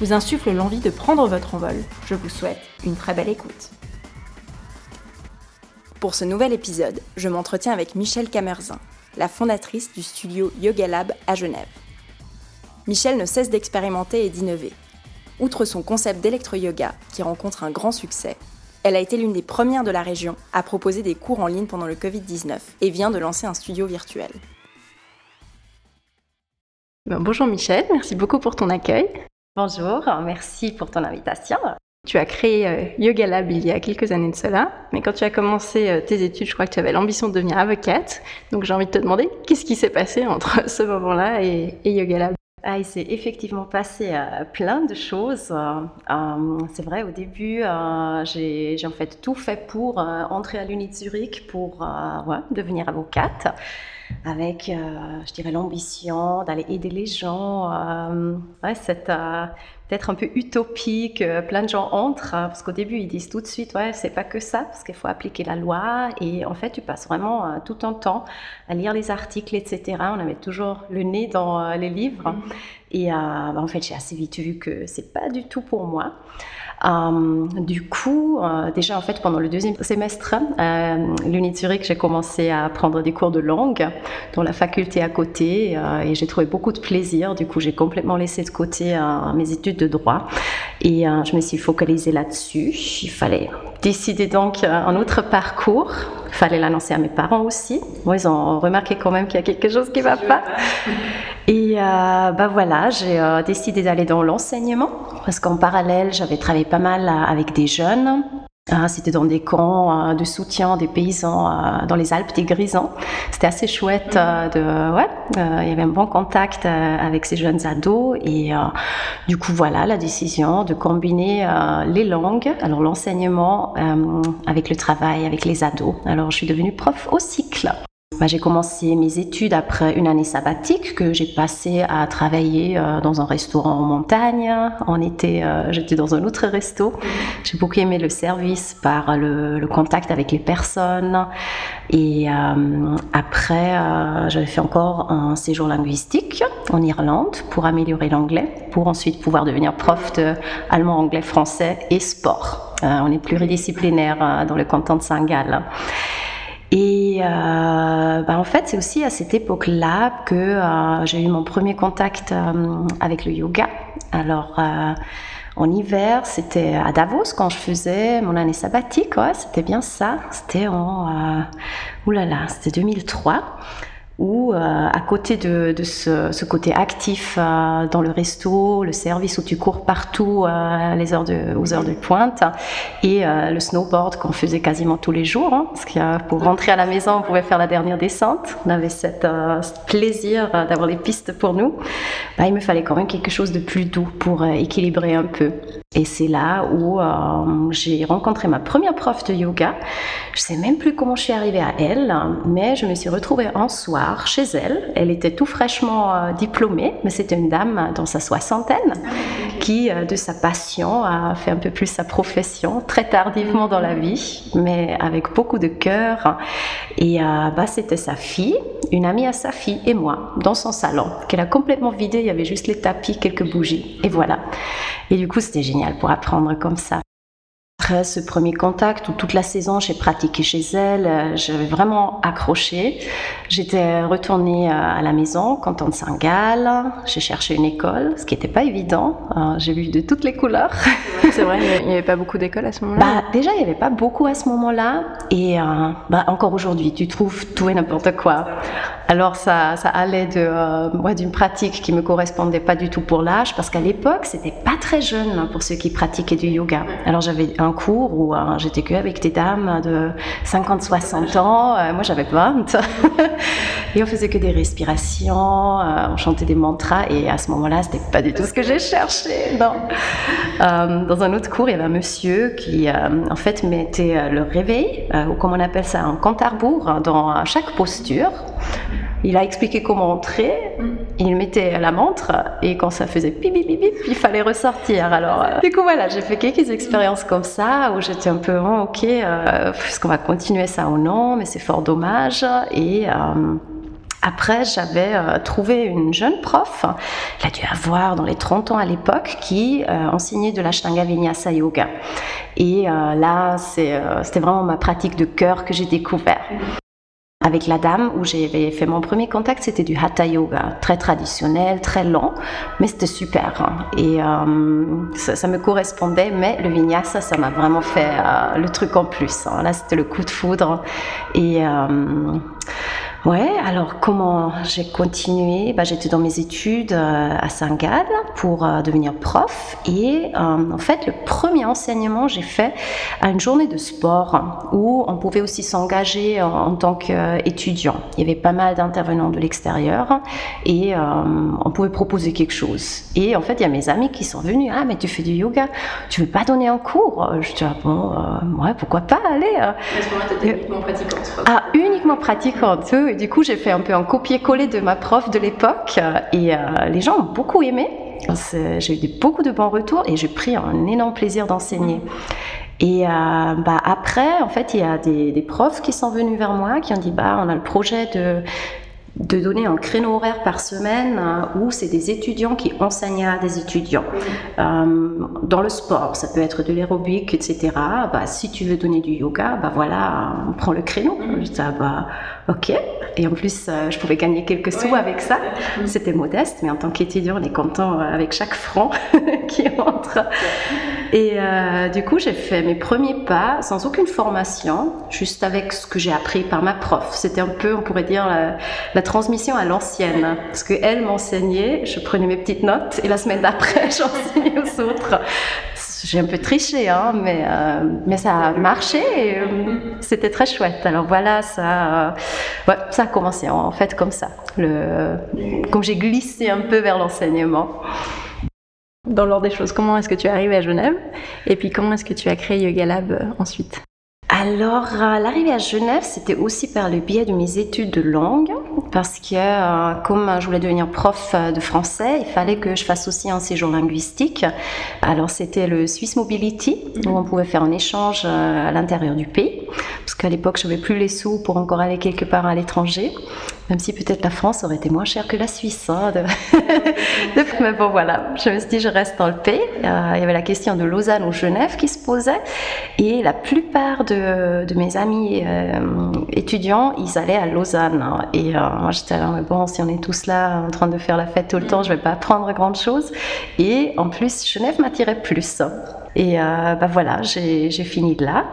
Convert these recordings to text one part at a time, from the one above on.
vous insufflent l'envie de prendre votre envol, je vous souhaite une très belle écoute. Pour ce nouvel épisode, je m'entretiens avec Michel Camerzin, la fondatrice du studio Yoga Lab à Genève. Michel ne cesse d'expérimenter et d'innover. Outre son concept d'électro-yoga, qui rencontre un grand succès, elle a été l'une des premières de la région à proposer des cours en ligne pendant le Covid-19 et vient de lancer un studio virtuel. bonjour Michel, merci beaucoup pour ton accueil. Bonjour, merci pour ton invitation. Tu as créé euh, Yoga Lab il y a quelques années de cela, mais quand tu as commencé euh, tes études, je crois que tu avais l'ambition de devenir avocate. Donc j'ai envie de te demander, qu'est-ce qui s'est passé entre ce moment-là et, Yoga Lab? Ah, il s'est effectivement passé euh, plein de choses. c'est vrai, au début, j'ai en fait tout fait pour entrer à l'Uni de Zurich pour devenir avocate avec, euh, je dirais, l'ambition d'aller aider les gens. Euh, ouais, c'est euh, peut-être un peu utopique. plein de gens entrent parce qu'au début ils disent tout de suite, ouais, c'est pas que ça, parce qu'il faut appliquer la loi. Et en fait, tu passes vraiment tout ton temps à lire les articles, etc. On avait toujours le nez dans les livres. Mm-hmm. Et bah, en fait, j'ai assez vite vu que c'est pas du tout pour moi. Euh, du coup, euh, déjà en fait pendant le deuxième semestre, euh, l'Uni Zurich, j'ai commencé à prendre des cours de langue dans la faculté à côté euh, et j'ai trouvé beaucoup de plaisir. Du coup, j'ai complètement laissé de côté mes études de droit et je me suis focalisée là-dessus. Il fallait décider donc un autre parcours. Il fallait l'annoncer à mes parents aussi. Moi, ils ont remarqué quand même qu'il y a quelque chose qui ne va pas. Et euh, bah voilà, j'ai euh, décidé d'aller dans l'enseignement parce qu'en parallèle, j'avais travaillé pas mal euh, avec des jeunes. C'était dans des camps de soutien des paysans dans les Alpes des Grisons. C'était assez chouette. de, ouais, il y avait un bon contact avec ces jeunes ados. Et du coup, voilà la décision de combiner les langues, alors l'enseignement avec le travail avec les ados. Alors, je suis devenue prof au cycle. Bah, j'ai commencé mes études après une année sabbatique que j'ai passé à travailler euh, dans un restaurant en montagne. En été, euh, j'étais dans un autre resto. J'ai beaucoup aimé le service par le, contact avec les personnes. Et euh, après, j'avais fait encore un séjour linguistique en Irlande pour améliorer l'anglais, pour ensuite pouvoir devenir prof de allemand, anglais, français et sport. on est pluridisciplinaire dans le canton de Saint-Gall. Et euh, bah en fait, c'est aussi à cette époque-là que euh, j'ai eu mon premier contact euh, avec le yoga. Alors, euh, en hiver, c'était à Davos quand je faisais mon année sabbatique. C'était bien ça. C'était en, oulala, c'était 2003 où euh, à côté de, de ce, ce, côté actif euh, dans le resto, le service où tu cours partout euh, les heures de, aux heures de pointe, et le snowboard qu'on faisait quasiment tous les jours, hein, parce que pour rentrer à la maison, on pouvait faire la dernière descente, on avait cette, ce plaisir d'avoir les pistes pour nous, bah, il me fallait quand même quelque chose de plus doux pour équilibrer un peu. Et c'est là où j'ai rencontré ma première prof de yoga. Je sais même plus comment je suis arrivée à elle, mais je me suis retrouvée en soir chez elle. Elle était tout fraîchement euh, diplômée, mais c'était une dame dans sa soixantaine qui, euh, de sa passion, a fait un peu plus sa profession très tardivement dans la vie, mais avec beaucoup de cœur. Et euh, bah, c'était sa fille, une amie à sa fille et moi, dans son salon, qu'elle a complètement vidé. Il y avait juste les tapis, quelques bougies, et voilà. Et du coup, c'était génial pour apprendre comme ça après ce premier contact où toute la saison j'ai pratiqué chez elle, euh, j'avais vraiment accroché. J'étais retournée euh, à la maison, canton de Saint-Gall. J'ai cherché une école, ce qui n'était pas évident. Euh, j'ai vu de toutes les couleurs. C'est vrai, il n'y avait pas beaucoup d'écoles à ce moment-là. Bah, déjà, il n'y avait pas beaucoup à ce moment-là. Et bah, encore aujourd'hui, tu trouves tout et n'importe quoi. Alors ça, ça allait de, d'une pratique qui me correspondait pas du tout pour l'âge, parce qu'à l'époque, c'était pas très jeune pour ceux qui pratiquaient du yoga. Alors j'avais un cours où j'étais que avec des dames de 50-60 ans. moi, j'avais 20. et on faisait que des respirations, on chantait des mantras. Et à ce moment-là, c'était pas du tout ce que j'ai cherché. Non. dans un autre cours, il y avait un monsieur qui, en fait, mettait le réveil, ou comme on appelle ça, un compte à rebours, dans chaque posture. Il a expliqué comment entrer, il mettait la montre et quand ça faisait bip bip bip, il fallait ressortir. Alors, euh, du coup, voilà, j'ai fait quelques expériences comme ça où j'étais un peu, oh, ok, euh, est-ce qu'on va continuer ça ou non, mais c'est fort dommage. Et. Euh, après, j'avais trouvé une jeune prof, elle a dû avoir dans les 30 ans à l'époque, qui enseignait de l'Ashtanga Vinyasa Yoga. Et là, c'était vraiment ma pratique de cœur que j'ai découvert avec la dame où j'avais fait mon premier contact, c'était du hatha yoga, très traditionnel, très lent, mais c'était super. Hein. Et euh, ça, me correspondait, mais le vinyasa, ça m'a vraiment fait euh, le truc en plus. Hein. Là, c'était le coup de foudre. Et euh, Ouais, alors comment j'ai continué? Bah, J'étais dans mes études euh, à Saint-Gall pour euh, devenir prof et euh, en fait le premier enseignement j'ai fait à une journée de sport où on pouvait aussi s'engager en, tant qu'étudiant. Il y avait pas mal d'intervenants de l'extérieur et on pouvait proposer quelque chose. Et en fait il y a mes amis qui sont venus, ah mais tu fais du yoga, tu veux pas donner un cours? Je dis ah bon, ouais pourquoi pas, allez. À ce moment-là, tu uniquement pratiquante. Ah uniquement pratiquante, et du coup, j'ai fait un peu un copier-coller de ma prof de l'époque et euh, les gens ont beaucoup aimé. J'ai eu beaucoup de bons retours et j'ai pris un énorme plaisir d'enseigner. Et euh, bah, après, en fait, il y a des, des, profs qui sont venus vers moi, qui ont dit bah, on a le projet de de donner un créneau horaire par semaine euh, où c'est des étudiants qui enseignent à des étudiants. Euh, dans le sport, ça peut être de l'aérobic, etc. Bah, si tu veux donner du yoga, bah voilà, on prend le créneau. Je dis, ah, bah, ok. Et en plus, euh, je pouvais gagner quelques sous avec ça. C'était modeste, mais en tant qu'étudiant, on est content avec chaque franc qui entre. Et du coup, j'ai fait mes premiers pas sans aucune formation, juste avec ce que j'ai appris par ma prof. C'était un peu, on pourrait dire, la, transmission à l'ancienne. Parce qu'elle m'enseignait, je prenais mes petites notes et la semaine d'après, j'enseignais aux autres. J'ai un peu triché, hein, mais, euh, mais ça a marché et euh, c'était très chouette. Alors voilà, ça, euh, ça a commencé en, fait comme ça. Comme j'ai glissé un peu vers l'enseignement. Dans l'ordre des choses, comment est-ce que tu es arrivé à Genève Et puis comment est-ce que tu as créé Yoga Lab ensuite? Alors, l'arrivée à Genève, c'était aussi par le biais de mes études de langue, parce que euh, comme je voulais devenir prof euh, de français, il fallait que je fasse aussi un séjour linguistique. Alors, c'était le Swiss Mobility, où on pouvait faire un échange euh, à l'intérieur du pays, parce qu'à l'époque, je n'avais plus les sous pour encore aller quelque part à l'étranger, même si peut-être la France aurait été moins chère que la Suisse. Hein, Mais bon, voilà, je me suis dit, je reste dans le pays. il y avait la question de Lausanne ou Genève qui se posait, et la plupart de mes amis euh, étudiants, ils allaient à Lausanne. Et euh, moi, j'étais là, mais bon, si on est tous là en train de faire la fête tout le temps, je vais pas apprendre grand chose. Et en plus, Genève m'attirait plus. Et euh, bah voilà, j'ai fini là.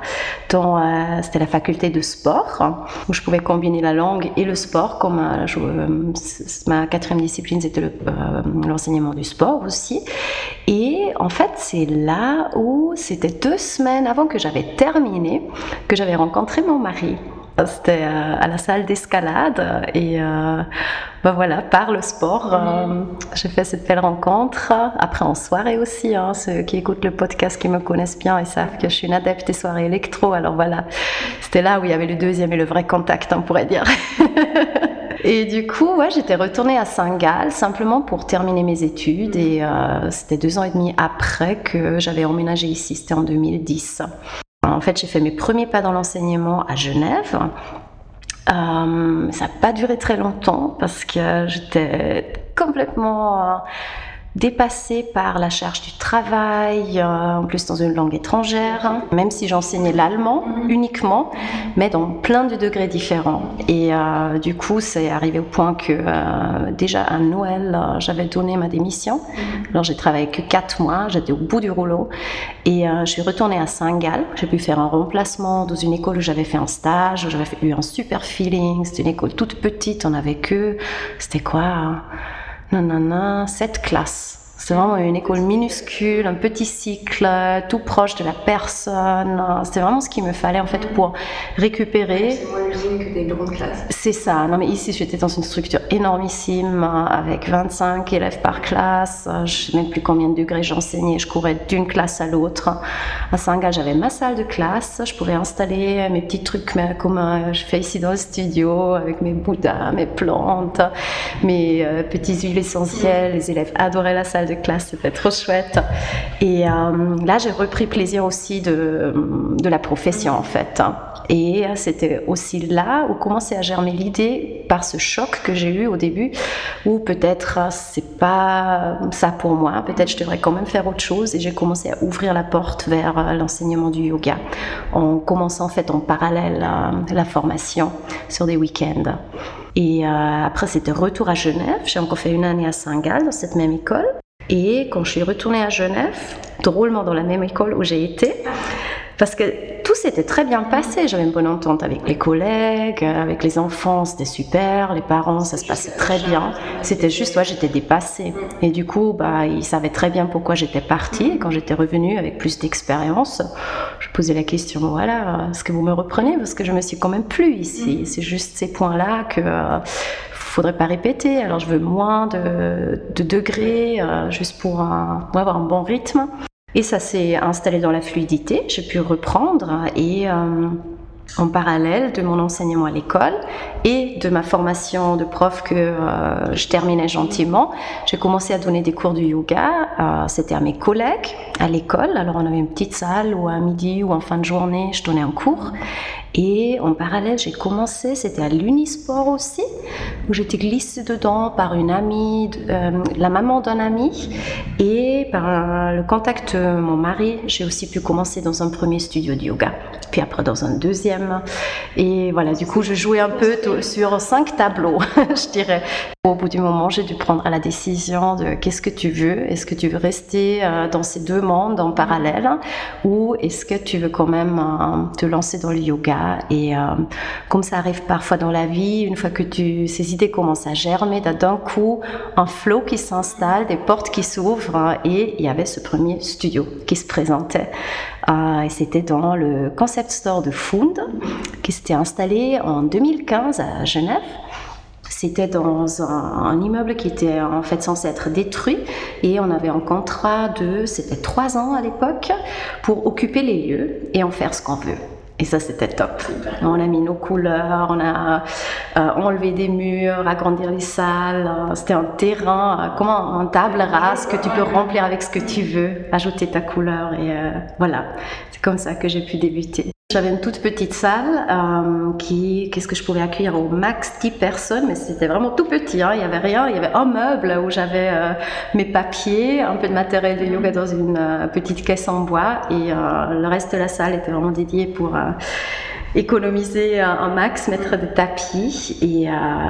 C'était la faculté de sport, où je pouvais combiner la langue et le sport, comme ma quatrième discipline, c'était l'enseignement du sport aussi. Et en fait, c'est là où c'était deux semaines avant que j'avais terminé que j'avais rencontré mon mari. C'était euh, à la salle d'escalade et euh, ben voilà, par le sport, euh, j'ai fait cette belle rencontre. Après en soirée aussi, hein, ceux qui écoutent le podcast, qui me connaissent bien, ils savent que je suis une adepte des soirées électro. Alors voilà, c'était là où il y avait le deuxième et le vrai contact, on pourrait dire. Et du coup, ouais, j'étais retournée à Saint-Gall simplement pour terminer mes études. Et euh, c'était deux ans et demi après que j'avais emménagé ici. C'était en 2010. En fait, j'ai fait mes premiers pas dans l'enseignement à Genève. Euh, ça n'a pas duré très longtemps parce que j'étais complètement euh, dépassée par la charge du travail, euh, en plus dans une langue étrangère, même si j'enseignais l'allemand uniquement, mais dans plein de degrés différents. Et euh, du coup, c'est arrivé au point que euh, déjà à Noël, j'avais donné ma démission. Alors j'ai travaillé que 4 mois, j'étais au bout du rouleau. Et je suis retournée à Saint-Gall. J'ai pu faire un remplacement dans une école où j'avais fait un stage, où j'avais eu un super feeling. C'était une école toute petite, on avait que, c'était quoi non, cette classe. C'est vraiment une école minuscule, un petit cycle, tout proche de la personne. C'était vraiment ce qu'il me fallait en fait pour récupérer. C'est moins que des grandes classes. C'est ça. Non mais ici j'étais dans une structure énormissime avec 25 élèves par classe. Je sais même plus combien de degrés j'enseignais. Je courais d'une classe à l'autre. À Saint-Gall j'avais ma salle de classe. Je pouvais installer mes petits trucs comme euh, je fais ici dans le studio avec mes bouddhas, mes plantes, mes euh, petits huiles essentielles. Les élèves adoraient la salle de classe, c'était trop chouette. Et euh, là, j'ai repris plaisir aussi de, de la profession en fait. Et c'était aussi là où commençait à germer l'idée par ce choc que j'ai eu au début, où peut-être c'est pas ça pour moi, peut-être je devrais quand même faire autre chose. Et j'ai commencé à ouvrir la porte vers l'enseignement du yoga, en commençant en fait en parallèle la formation sur des week-ends. Et euh, après, c'était retour à Genève. J'ai encore fait une année à Saint-Gall dans cette même école. Et quand je suis retournée à Genève, drôlement dans la même école où j'ai été, parce que tout s'était très bien passé. J'avais une bonne entente avec les collègues, avec les enfants, c'était super. Les parents, ça se passait très bien. C'était juste, ouais, j'étais dépassée. Et du coup, bah, ils savaient très bien pourquoi j'étais partie. Et quand j'étais revenue avec plus d'expérience, je posais la question, voilà, est-ce que vous me reprenez Parce que je me suis quand même plus ici. C'est juste ces points-là que euh, faudrait pas répéter. Alors je veux moins de, degrés, euh, juste pour avoir un bon rythme. Et ça s'est installé dans la fluidité. J'ai pu reprendre et euh, en parallèle de mon enseignement à l'école et de ma formation de prof que euh, je terminais gentiment, j'ai commencé à donner des cours de yoga. C'était à mes collègues à l'école. Alors on avait une petite salle où à midi ou en fin de journée, je donnais un cours. Et en parallèle, j'ai commencé, c'était à l'Unisport aussi, où j'étais glissée dedans par une amie, euh, la maman d'un ami, et par le contact de mon mari, j'ai aussi pu commencer dans un premier studio de yoga, puis après dans un deuxième. Et voilà, du coup, je jouais un peu sur cinq tableaux, je dirais. Au bout du moment, j'ai dû prendre la décision de qu'est-ce que tu veux? Est-ce que tu veux rester euh, dans ces deux mondes en parallèle? Ou est-ce que tu veux quand même euh, te lancer dans le yoga? Et euh, comme ça arrive parfois dans la vie, une fois que tu, ces idées commencent à germer, d'un coup un flow qui s'installe, des portes qui s'ouvrent et il y avait ce premier studio qui se présentait. et c'était dans le concept store de Food qui s'était installé en 2015 à Genève. C'était dans un, immeuble qui était en fait censé être détruit et on avait un contrat de, c'était trois ans à l'époque, pour occuper les lieux et en faire ce qu'on veut. Et ça, c'était top. On a mis nos couleurs, on a euh, enlevé des murs, agrandir les salles. C'était un terrain, euh, comme un table rase que tu peux remplir avec ce que tu veux, ajouter ta couleur. Et euh, voilà, c'est comme ça que j'ai pu débuter. J'avais une toute petite salle euh, qui, qu'est-ce que je pouvais accueillir au max 10 personnes, mais c'était vraiment tout petit. Hein. Il y avait rien, il y avait un meuble où j'avais euh, mes papiers, un peu de matériel de yoga dans une euh, petite caisse en bois, et le reste de la salle était vraiment dédié pour économiser un max, mettre des tapis. Et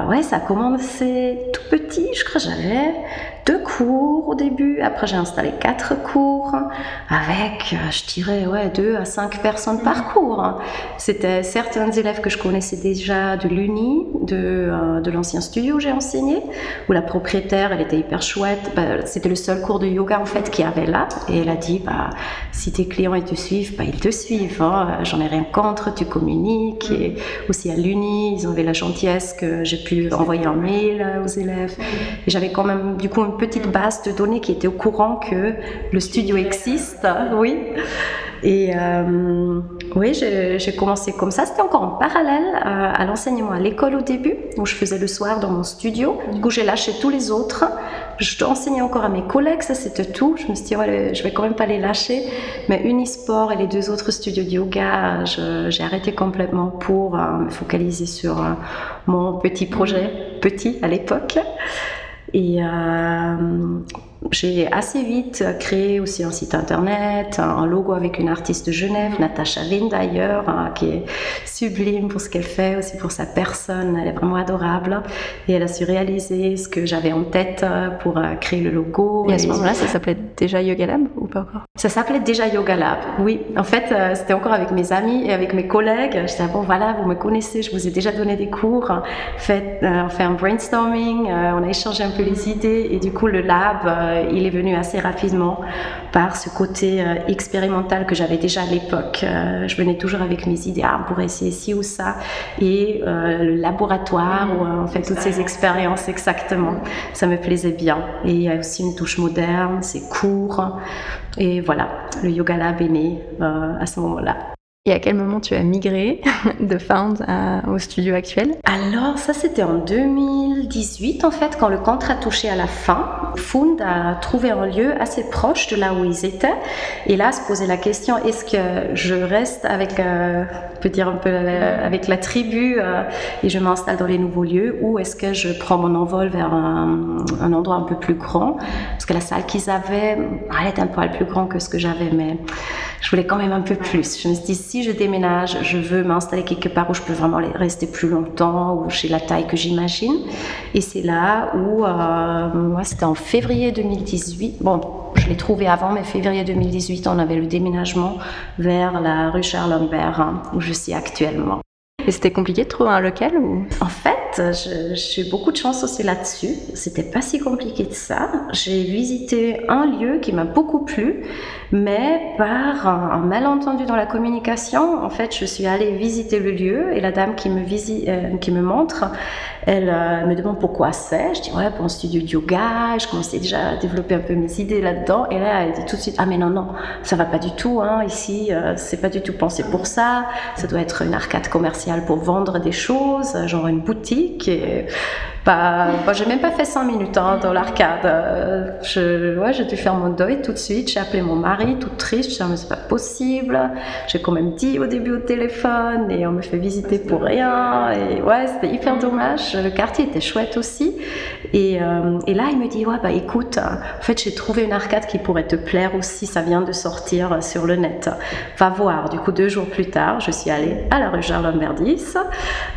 ouais, ça a commencé tout petit. Je crois que j'avais deux cours au début. Après, j'ai installé quatre cours avec, euh, je dirais, ouais, deux à cinq personnes par cours. C'était certains élèves que je connaissais déjà de l'Uni, de, euh, de l'ancien studio où j'ai enseigné, où la propriétaire, elle était hyper chouette. Bah, c'était le seul cours de yoga en fait qu'il y avait là. Et elle a dit, bah, si tes clients ils te suivent, bah, ils te suivent. Hein. J'en ai rien contre, tu communiques. Et aussi à l'Uni, ils avaient la gentillesse que j'ai pu envoyer un mail aux élèves. Et j'avais quand même du coup une petite base de données qui était au courant que le studio existe. Oui. Et euh, oui, j'ai commencé comme ça. C'était encore en parallèle euh, à, l'enseignement à l'école au début, où je faisais le soir dans mon studio. Du coup, j'ai lâché tous les autres. Je enseignais encore à mes collègues, ça c'était tout. Je me suis dit, ouais, je vais quand même pas les lâcher. Mais Unisport et les deux autres studios de yoga, j'ai arrêté complètement pour euh, me focaliser sur mon petit projet, petit à l'époque. Et euh, j'ai assez vite créé aussi un site internet, un logo avec une artiste de Genève, Natacha Wind d'ailleurs, hein, qui est sublime pour ce qu'elle fait, aussi pour sa personne. Elle est vraiment adorable. Et elle a su réaliser ce que j'avais en tête euh, pour euh, créer le logo. Et à ce moment-là, ça s'appelait déjà Yoga Lab ou pas encore? Ça s'appelait déjà Yoga Lab, oui. En fait, euh, c'était encore avec mes amis et avec mes collègues. Je disais, bon voilà, vous me connaissez, je vous ai déjà donné des cours. On fait un brainstorming, on a échangé un peu les idées et du coup, le lab il est venu assez rapidement par ce côté expérimental que j'avais déjà à l'époque. je venais toujours avec mes idées, ah, on pourrait essayer ci ou ça, et le laboratoire où on fait toutes ces expériences exactement, ça me plaisait bien. Et il y a aussi une touche moderne, c'est court, et voilà, le Yoga Lab est né à ce moment-là. Et à quel moment tu as migré de Found au studio actuel Alors ça c'était en 2018 en fait quand le contrat touchait à la fin. Found a trouvé un lieu assez proche de là où ils étaient et là se posait la question est-ce que je reste avec, euh, peut dire un peu euh, avec la tribu euh, et je m'installe dans les nouveaux lieux ou est-ce que je prends mon envol vers un, endroit un peu plus grand? Parce que la salle qu'ils avaient elle était un peu plus grand que ce que j'avais mais je voulais quand même un peu plus. Je me suis dit, si je déménage, je veux m'installer quelque part où je peux vraiment rester plus longtemps, ou j'ai la taille que j'imagine. Et c'est là où, euh, moi, c'était en février 2018. Bon, je l'ai trouvé avant, mais février 2018, on avait le déménagement vers la rue Charles-Lambert, hein, où je suis actuellement. Et c'était compliqué de trouver un local ou? En fait, j'ai eu beaucoup de chance aussi là-dessus. C'était pas si compliqué que ça. J'ai visité un lieu qui m'a beaucoup plu, mais par un, malentendu dans la communication, en fait, je suis allée visiter le lieu et la dame qui me, euh, montre, elle euh, me demande pourquoi c'est. Je dis ouais, pour un studio de yoga. Je commençais déjà à développer un peu mes idées là-dedans. Et là, elle dit tout de suite ah mais non non, ça va pas du tout. Hein, ici, euh, c'est pas du tout pensé pour ça. Ça doit être une arcade commerciale pour vendre des choses, genre une boutique. Bah, bah, j'ai même pas fait 5 minutes hein, dans l'arcade. Euh, je, ouais, j'ai dû faire mon deuil tout de suite. J'ai appelé mon mari, tout triste. Je dit, mais c'est pas possible. J'ai quand même dit au début au téléphone et on me fait visiter pour rien. Et ouais, c'était hyper dommage. Le quartier était chouette aussi. Et, euh, et là, il me dit, ouais, bah écoute, en fait, j'ai trouvé une arcade qui pourrait te plaire aussi. Ça vient de sortir sur le net. Va voir. Du coup, deux jours plus tard, je suis allée à la rue Jarlon Verdis,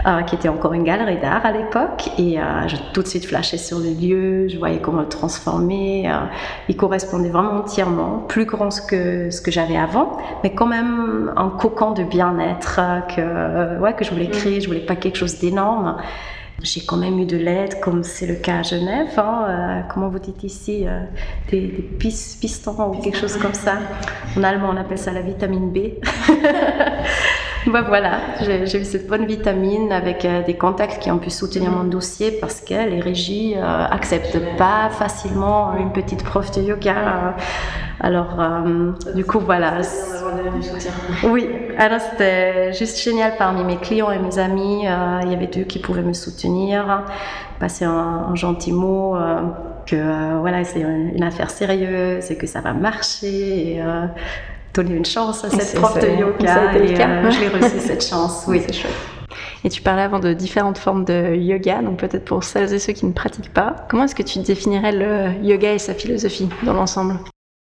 euh, qui était encore une galerie d'art à l'époque. Et j'ai tout de suite flashé sur le lieu, je voyais comment le transformer. Euh, il correspondait vraiment entièrement, plus grand que ce que j'avais avant, mais quand même un cocon de bien-être euh, que, ouais, que je voulais créer. Je voulais pas quelque chose d'énorme. J'ai quand même eu de l'aide, comme c'est le cas à Genève. Hein, euh, comment vous dites ici des pistons ou quelque chose comme ça. En allemand, on appelle ça la vitamine B. bah voilà, j'ai eu cette bonne vitamine avec euh, des contacts qui ont pu soutenir mon dossier parce que les régies n'acceptent euh, pas facilement une petite prof de yoga. alors, euh, du coup, voilà. Oui, alors c'était juste génial parmi mes clients et mes amis. il y avait deux qui pouvaient me soutenir, passer un, gentil mot que voilà, c'est une affaire sérieuse et que ça va marcher. Et, une chance à cette prof de yoga. Et, euh, j'ai reçu cette chance. Oui, c'est chouette. Et tu parlais avant de différentes formes de yoga, donc peut-être pour celles et ceux qui ne pratiquent pas. Comment est-ce que tu définirais le yoga et sa philosophie dans l'ensemble?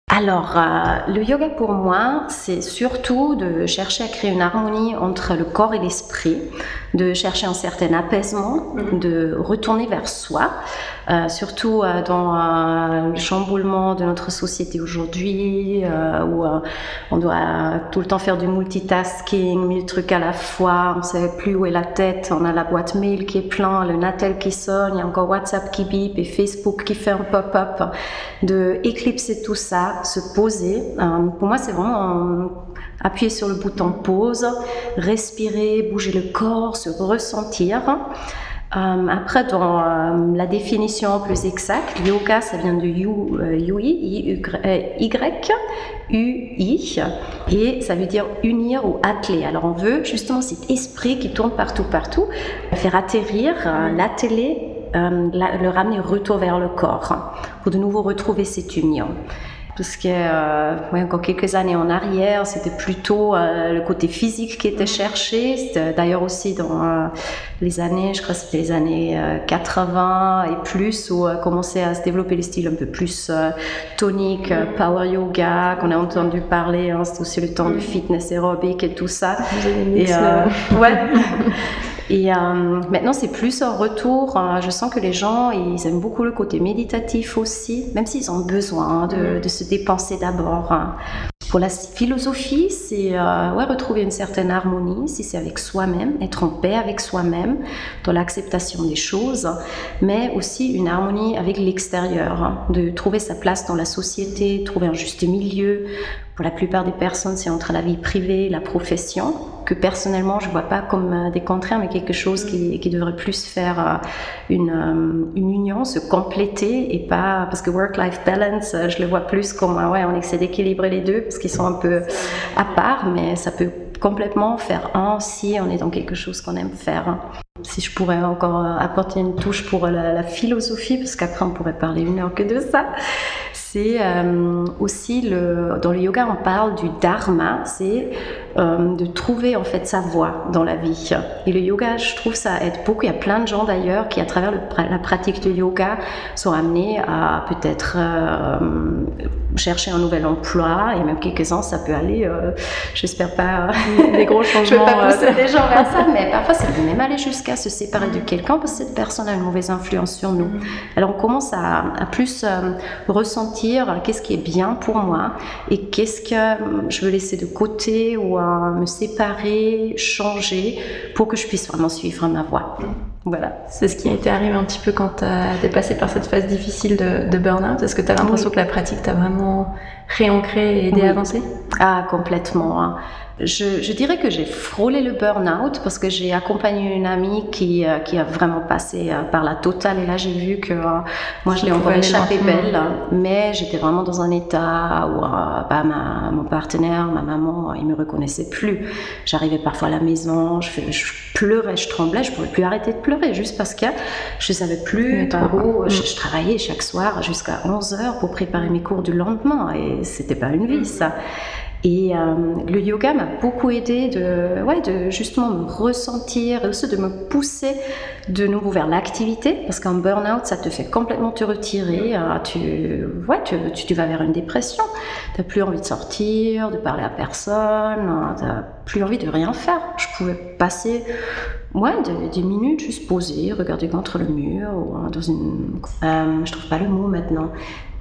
Alors, euh, le yoga pour moi, c'est surtout de chercher à créer une harmonie entre le corps et l'esprit, de chercher un certain apaisement, mhm. de retourner vers soi, euh, surtout euh, dans le chamboulement de notre société aujourd'hui, où on doit tout le temps faire du multitasking, mille trucs à la fois, on ne sait plus où est la tête, on a la boîte mail qui est plein, le Natel qui sonne, il y a encore WhatsApp qui bip et Facebook qui fait un pop-up, de éclipser tout ça se poser. Euh, pour moi, c'est vraiment appuyer sur le bouton pause, respirer, bouger le corps, se ressentir. Euh, après, dans euh, la définition plus exacte, yoga, ça vient de yu, y, y, et ça veut dire unir ou atteler. Alors, on veut justement cet esprit qui tourne partout, partout, faire atterrir, l'atteler, le ramener retour vers le corps, pour de nouveau retrouver cette union parce que euh, encore quelques années en arrière, c'était plutôt euh, le côté physique qui était cherché. C'était d'ailleurs aussi dans euh, les années, je crois que c'était les années 80 et plus, où commençait à se développer les styles un peu plus toniques, power yoga, qu'on a entendu parler. Hein, c'était aussi le temps du fitness aérobique et tout ça. Vous avez et, ouais. Et euh, maintenant, c'est plus un retour. Euh, je sens que les gens, ils aiment beaucoup le côté méditatif aussi, même s'ils ont besoin de, de se dépenser d'abord. Hein. Pour la philosophie, c'est euh, ouais, retrouver une certaine harmonie, si c'est avec soi-même, être en paix avec soi-même, dans l'acceptation des choses, mais aussi une harmonie avec l'extérieur, hein, de trouver sa place dans la société, trouver un juste milieu. Pour la plupart des personnes, c'est entre la vie privée et la profession, que personnellement, je vois pas comme euh, des contraires, mais quelque chose qui, qui devrait plus faire euh, une, euh, une, union, se compléter et pas parce que work-life balance, je le vois plus comme ouais, on essaie d'équilibrer les deux parce qu'ils sont un peu à part, mais ça peut complètement faire un si on est dans quelque chose qu'on aime faire. Si je pourrais encore apporter une touche pour la, la philosophie, parce qu'après on pourrait parler une heure que de ça, c'est euh, aussi le, dans le yoga on parle du dharma, c'est euh, de trouver en fait sa voie dans la vie. Et le yoga, je trouve ça aide beaucoup. Il y a plein de gens d'ailleurs qui à travers la pratique du yoga sont amenés à peut-être euh, chercher un nouvel emploi et même quelques-uns ça peut aller. J'espère pas des gros changements. je veux pas pousser les gens vers ça, mais parfois ça peut même aller jusqu'à se séparer de quelqu'un parce que cette personne a une mauvaise influence sur nous. Alors on commence à, à plus ressentir qu'est-ce qui est bien pour moi et qu'est-ce que je veux laisser de côté ou me séparer, changer pour que je puisse vraiment suivre ma voie. Voilà. C'est ce qui a été arrivé un petit peu quand tu es passé par cette phase difficile de, de burn-out. Est-ce que tu as l'impression que la pratique t'a vraiment réancré et aidé à avancer? Ah, complètement. Hein. Je, dirais que j'ai frôlé le burn-out parce que j'ai accompagné une amie qui, euh, qui a vraiment passé euh, par la totale et là j'ai vu que euh, moi je l'ai encore échappé belle, mais j'étais vraiment dans un état où bah, ma, mon partenaire, ma maman, ils me reconnaissaient plus. J'arrivais parfois à la maison, je, pleurais, je tremblais, je pouvais plus arrêter de pleurer juste parce que je savais plus par où. Je, je, travaillais chaque soir jusqu'à 11 heures pour préparer mes cours du lendemain et c'était pas une vie ça. Et euh, le yoga m'a beaucoup aidé de, ouais, de justement me ressentir et aussi de me pousser de nouveau vers l'activité, parce qu'un burn-out, ça te fait complètement te retirer. Euh, tu, ouais, tu, vas vers une dépression. Tu n'as plus envie de sortir, de parler à personne, euh, tu n'as plus envie de rien faire. Je pouvais passer ouais, des, minutes juste posées, regarder contre le mur, ou dans une... Je trouve pas le mot maintenant.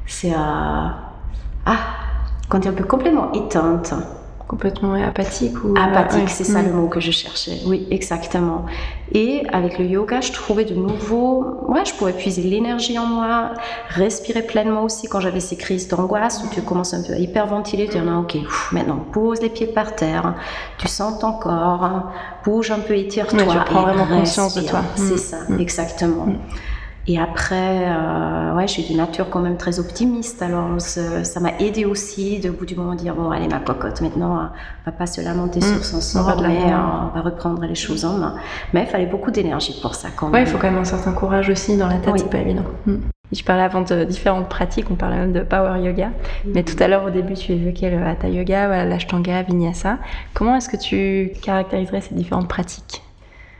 C'est... ah quand tu es un peu complètement éteinte. Complètement apathique ou... Apathique, c'est ça le mm. mot que je cherchais. Oui, exactement. Et avec le yoga, je trouvais de nouveau... Ouais, je pouvais puiser l'énergie en moi, respirer pleinement aussi quand j'avais ces crises d'angoisse où tu commences un peu à hyperventiler, tu dis, non, ok, maintenant pose les pieds par terre, tu sens ton corps, bouge un peu, étire-toi. tu prends vraiment conscience de toi. C'est mm. ça, mm. exactement. Et après, euh, ouais, je suis de nature quand même très optimiste. Alors, ça m'a aidé aussi de bout du moment dire bon, allez ma cocotte, maintenant, on va pas se lamenter sur son sort, mais on va reprendre les choses en main. Mais il fallait beaucoup d'énergie pour ça quand même. Ouais, il faut quand même un certain courage aussi dans la tête, c'est pas évident. Mm. Je parlais avant de différentes pratiques, on parlait même de power yoga. Mm. Mais tout à l'heure, au début, tu évoquais le hatha yoga, l'ashtanga, vinyasa. Comment est-ce que tu caractériserais ces différentes pratiques?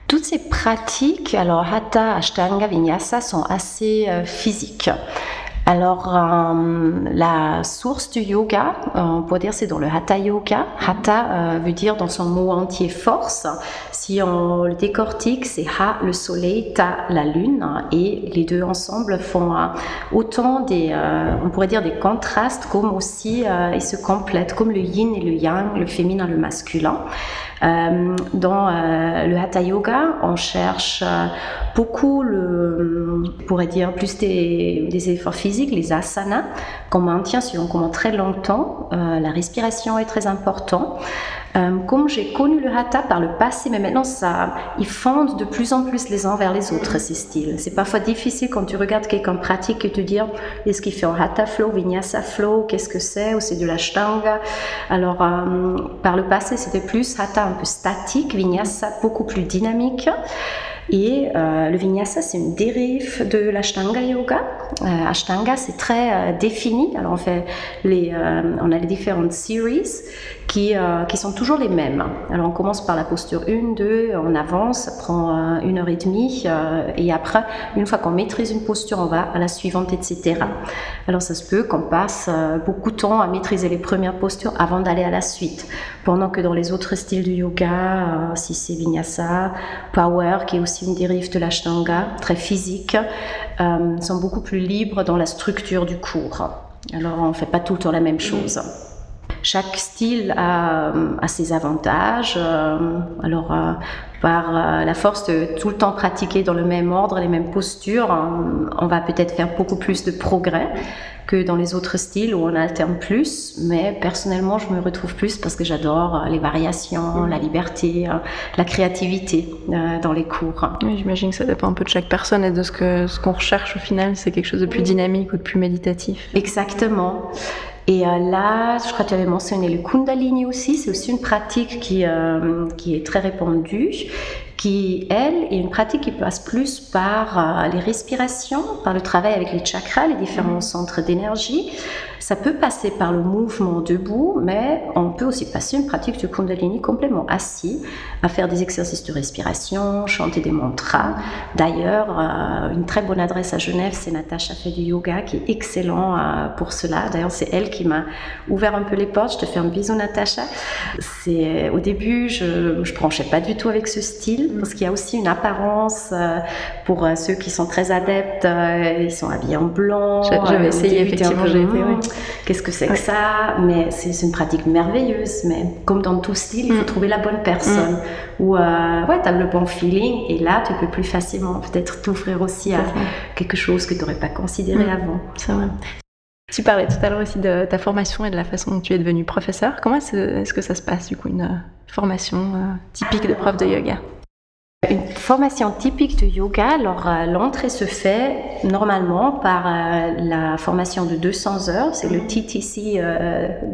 Toutes ces pratiques, alors Hatha, Ashtanga, Vinyasa, sont assez euh, physiques. Alors, euh, la source du yoga, euh, on pourrait dire c'est dans le Hatha Yoga. Hatha veut dire dans son mot entier force. Si on le décortique, c'est Ha, le soleil, Ta, la lune. Et les deux ensemble font autant des, on pourrait dire des contrastes, comme aussi ils se complètent, comme le yin et le yang, le féminin, le masculin. Euh, dans euh, le Hatha Yoga, on cherche euh, beaucoup, le, on pourrait dire, plus des, des, efforts physiques, les asanas, qu'on maintient sur un très longtemps. la respiration est très importante. Euh, comme j'ai connu le hatha par le passé, mais maintenant ça, ils fondent de plus en plus les uns vers les autres ces styles. C'est parfois difficile quand tu regardes quelqu'un pratique et te dire est-ce qu'il fait un hatha flow, vinyasa flow, qu'est-ce que c'est, ou c'est de l'ashtanga. Alors euh, par le passé c'était plus hatha un peu statique, vinyasa beaucoup plus dynamique. Et euh, le vinyasa, c'est une dérive de l'ashtanga yoga. Euh, ashtanga, c'est très euh, défini. Alors on fait les, on a les différentes series qui, qui sont toujours les mêmes. Alors on commence par la posture 1, 2, on avance, ça prend une heure et demie, et après, une fois qu'on maîtrise une posture, on va à la suivante, etc. Alors ça se peut qu'on passe beaucoup de temps à maîtriser les premières postures avant d'aller à la suite. Pendant que dans les autres styles du yoga, si c'est vinyasa, power, qui est aussi une dérive de l'ashtanga, très physique, euh, sont beaucoup plus libres dans la structure du cours. Alors on ne fait pas tout le temps la même chose. chaque style a, a ses avantages. alors, par la force de tout le temps pratiquer dans le même ordre, les mêmes postures, on va peut-être faire beaucoup plus de progrès que dans les autres styles où on alterne plus. Mais personnellement, je me retrouve plus parce que j'adore les variations, la liberté, la créativité dans les cours. J'imagine que ça dépend un peu de chaque personne et de ce qu'on ce qu'on recherche au final. C'est quelque chose de plus dynamique ou de plus méditatif. Exactement. Et euh, là, je crois que tu avais mentionné le Kundalini aussi. C'est aussi une pratique qui, euh, qui est très répandue qui, elle, est une pratique qui passe plus par euh, les respirations, par le travail avec les chakras, les différents centres d'énergie. Ça peut passer par le mouvement debout, mais on peut aussi passer une pratique de Kundalini complètement assis, à faire des exercices de respiration, chanter des mantras. D'ailleurs, euh, une très bonne adresse à Genève, c'est Natacha fait du yoga, qui est excellent euh, pour cela. D'ailleurs, c'est elle qui m'a ouvert un peu les portes. Je te fais un bisou, Natacha. C'est au début, je ne branchais pas du tout avec ce style parce qu'il y a aussi une apparence euh, pour ceux qui sont très adeptes, ils sont habillés en blanc. J'avais essayé effectivement, j'ai été. Qu'est-ce que c'est que ça Mais c'est une pratique merveilleuse. Mais comme dans tout style, il faut mm. trouver la bonne personne. Mm. Ou ouais, tu as le bon feeling et là, tu peux plus facilement peut-être t'ouvrir aussi à quelque chose que tu n'aurais pas considéré mm. avant. C'est vrai. Tu parlais tout à l'heure aussi de ta formation et de la façon dont tu es devenu professeur. Comment est-ce que ça se passe, du coup, une formation typique de prof de yoga? Une formation typique de yoga, alors euh, l'entrée se fait normalement par euh, la formation de 200 heures, c'est le TTC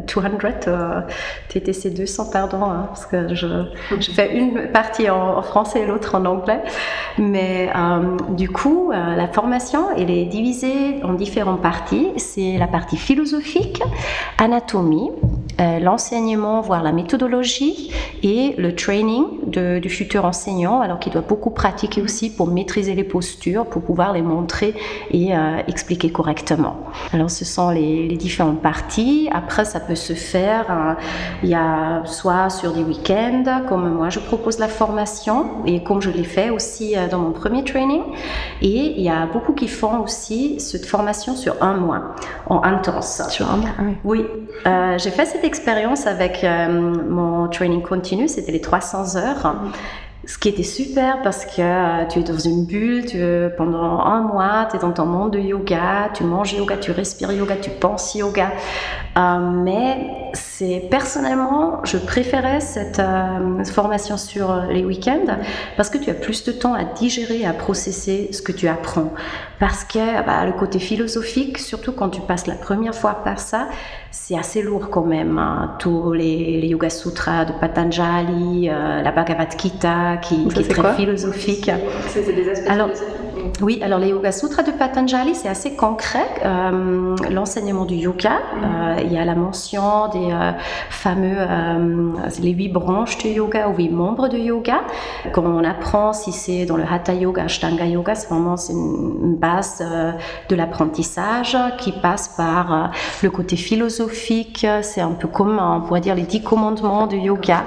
200, euh, TTC 200, pardon, hein, parce que je, je, fais une partie en, français et l'autre en anglais. Mais du coup, la formation, elle est divisée en différentes parties. C'est la partie philosophique, anatomie, l'enseignement, voire la méthodologie et le training de, du futur enseignant. Alors qui doit beaucoup pratiquer aussi pour maîtriser les postures, pour pouvoir les montrer et euh, expliquer correctement. Alors ce sont les, différentes parties. Après, ça peut se faire, euh, il y a soit sur des week-ends, comme moi je propose la formation, et comme je l'ai fait aussi euh, dans mon premier training. Et il y a beaucoup qui font aussi cette formation sur un mois, en intense. Sur un mois, oui. j'ai fait cette expérience avec mon training continu, c'était les 300 heures. Ce qui était super parce que euh, tu es dans une bulle, tu, pendant un mois, tu es dans ton monde de yoga, tu manges yoga, tu respires yoga, tu penses yoga. Euh, mais c'est personnellement, je préférais cette euh, formation sur les week-ends parce que tu as plus de temps à digérer, à processer ce que tu apprends. Parce que bah, le côté philosophique, surtout quand tu passes la première fois par ça, c'est assez lourd quand même. Hein. Tous les, les, Yoga Sutras de Patanjali, la Bhagavad Gita, qui, est, très philosophique. C'est des aspects alors, Oui, alors les Yoga Sutras de Patanjali, c'est assez concret. Euh, l'enseignement du yoga, mm. euh, il y a la mention des euh, fameux, les huit branches du yoga ou huit membres du yoga. Quand on apprend, si c'est dans le Hatha Yoga, Ashtanga Yoga, c'est vraiment une, base de l'apprentissage qui passe par le côté philosophique. C'est un peu comme, on pourrait dire, les dix commandements du yoga,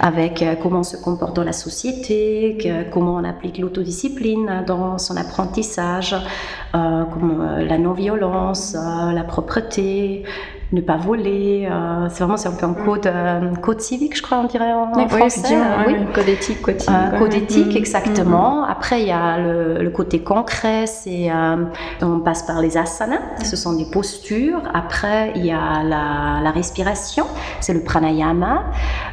avec comment on se comporte dans la société comment on applique l'autodiscipline dans son apprentissage, euh, euh, la non-violence, euh, la propreté, ne pas voler. Euh, c'est vraiment c'est un peu un code, euh, code civique, je crois, on dirait en, français. oui, code éthique, code civique. code éthique, mm. exactement. Mm. Après, il y a le, le côté concret, c'est on passe par les asanas, ce sont des postures. Après, il y a la, la respiration, c'est le pranayama.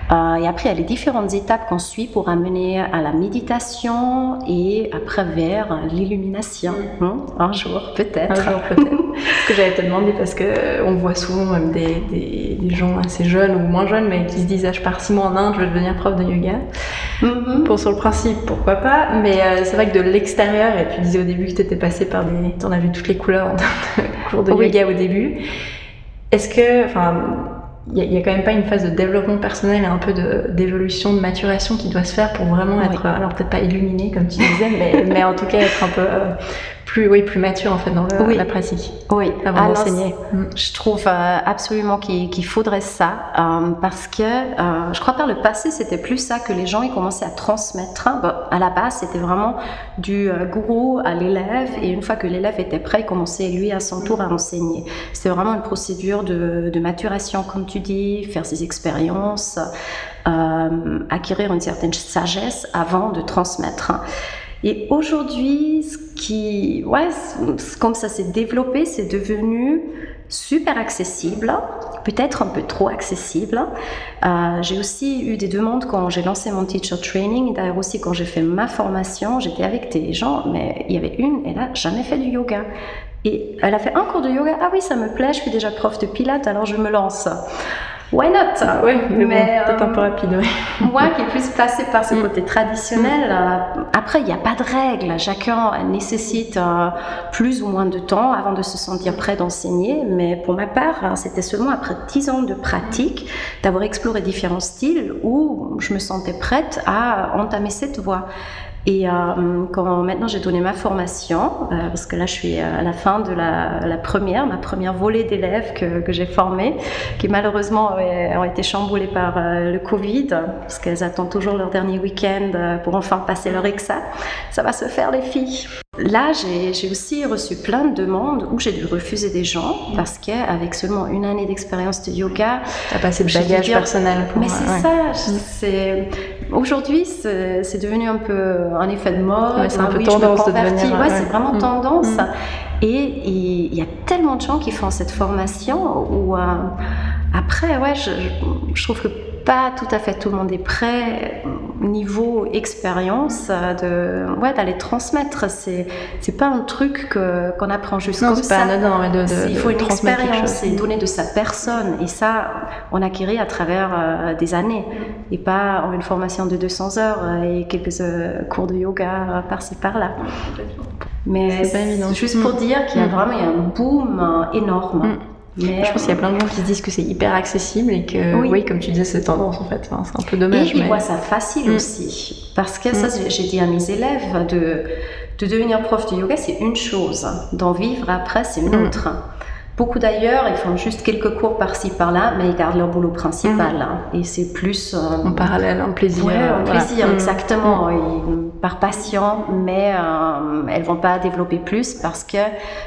Et après, il y a les différentes étapes qu'on suit pour amener à la méditation et après vers l'illumination. Hein, un jour, peut-être. Un jour, peut-être. ce que j'allais te demander parce que on voit souvent même des, des, gens assez jeunes ou moins jeunes, mais qui se disent ah, je pars six mois en Inde, je veux devenir prof de yoga. Mm-hmm. Pour sur le principe, pourquoi pas, mais euh, c'est vrai que de l'extérieur, et tu disais au début que tu étais passé par des. Tu en as vu toutes les couleurs en cours de yoga au début. Est-ce que. Enfin, il n'y a, quand même pas une phase de développement personnel et un peu d'évolution, de, maturation qui doit se faire pour vraiment être, alors peut-être pas illuminé comme tu disais, mais, mais en tout cas être un peu euh, plus, oui, plus mature en fait dans la pratique. Oui, avant d'enseigner. Mm. Je trouve euh, absolument qu'il faudrait ça euh, parce que euh, je crois par le passé c'était plus ça que les gens ils commençaient à transmettre. à la base c'était vraiment du gourou à l'élève et une fois que l'élève était prêt il commençait lui à son tour à enseigner. C'était vraiment une procédure de, de, maturation comme tu dis, faire ses expériences, acquérir une certaine sagesse avant de transmettre. Et aujourd'hui, ce qui, ouais, comme ça s'est développé, c'est devenu super accessible, peut-être un peu trop accessible. Euh, j'ai aussi eu des demandes quand j'ai lancé mon teacher training, d'ailleurs aussi quand j'ai fait ma formation, j'étais avec des gens, mais il y avait une, elle a jamais fait du yoga. Et elle a fait un cours de yoga, ah oui, ça me plaît, je suis déjà prof de pilates, alors je me lance why not? Oui, mais, peut-être un peu rapide. moi qui est plus passé par ce mm. côté traditionnel, euh, après il n'y a pas de règle, chacun nécessite euh, plus ou moins de temps avant de se sentir prêt d'enseigner, mais pour ma part, c'était seulement après 10 ans de pratique, d'avoir exploré différents styles où je me sentais prête à entamer cette voie. Et euh, quand maintenant j'ai donné ma formation, euh, parce que là je suis à la fin de la, la première, ma première volée d'élèves que, que j'ai formée, qui malheureusement ont été chamboulées par euh, le Covid, parce qu'elles attendent toujours leur dernier week-end euh, pour enfin passer leur exa. Ça va se faire les filles. Là, j'ai aussi reçu plein de demandes où j'ai dû refuser des gens parce qu'avec seulement une année d'expérience de yoga, t'as passé le bagage personnel. mais c'est ça. C'est aujourd'hui, c'est devenu un peu un effet de mode. c'est un peu tendance de devenir. Ouais, c'est vraiment mm. tendance. Mm. Et il y a tellement de gens qui font cette formation où euh, après, ouais, je, je trouve que pas tout à fait tout le monde est prêt niveau expérience de ouais d'aller transmettre. C'est c'est pas un truc que qu'on apprend juste comme ça. de, il faut une expérience et donner de sa personne. Et ça on acquérit à travers euh, des années. Et pas en une formation de 200 heures euh, et quelques euh, cours de yoga par-ci par-là. Mais c'est juste pour dire qu'il y a mm. vraiment il y a un boom énorme. Mm je pense qu'il y a plein de gens qui se disent que c'est hyper accessible et que, oui. comme tu disais, c'est tendance en fait. c'est un peu dommage. Et ils voient ça facile mm. aussi. Parce que ça, mm. j'ai dit à mes élèves, de, de devenir prof de yoga, c'est une chose. D'en vivre après, c'est une mm. autre. Beaucoup d'ailleurs, ils font juste quelques cours par-ci par-là, mais ils gardent leur boulot principal. Hein. Et c'est plus. Euh, en parallèle, en plaisir. Ouais, en plaisir, exactement par passion, mais euh, elles vont pas développer plus parce que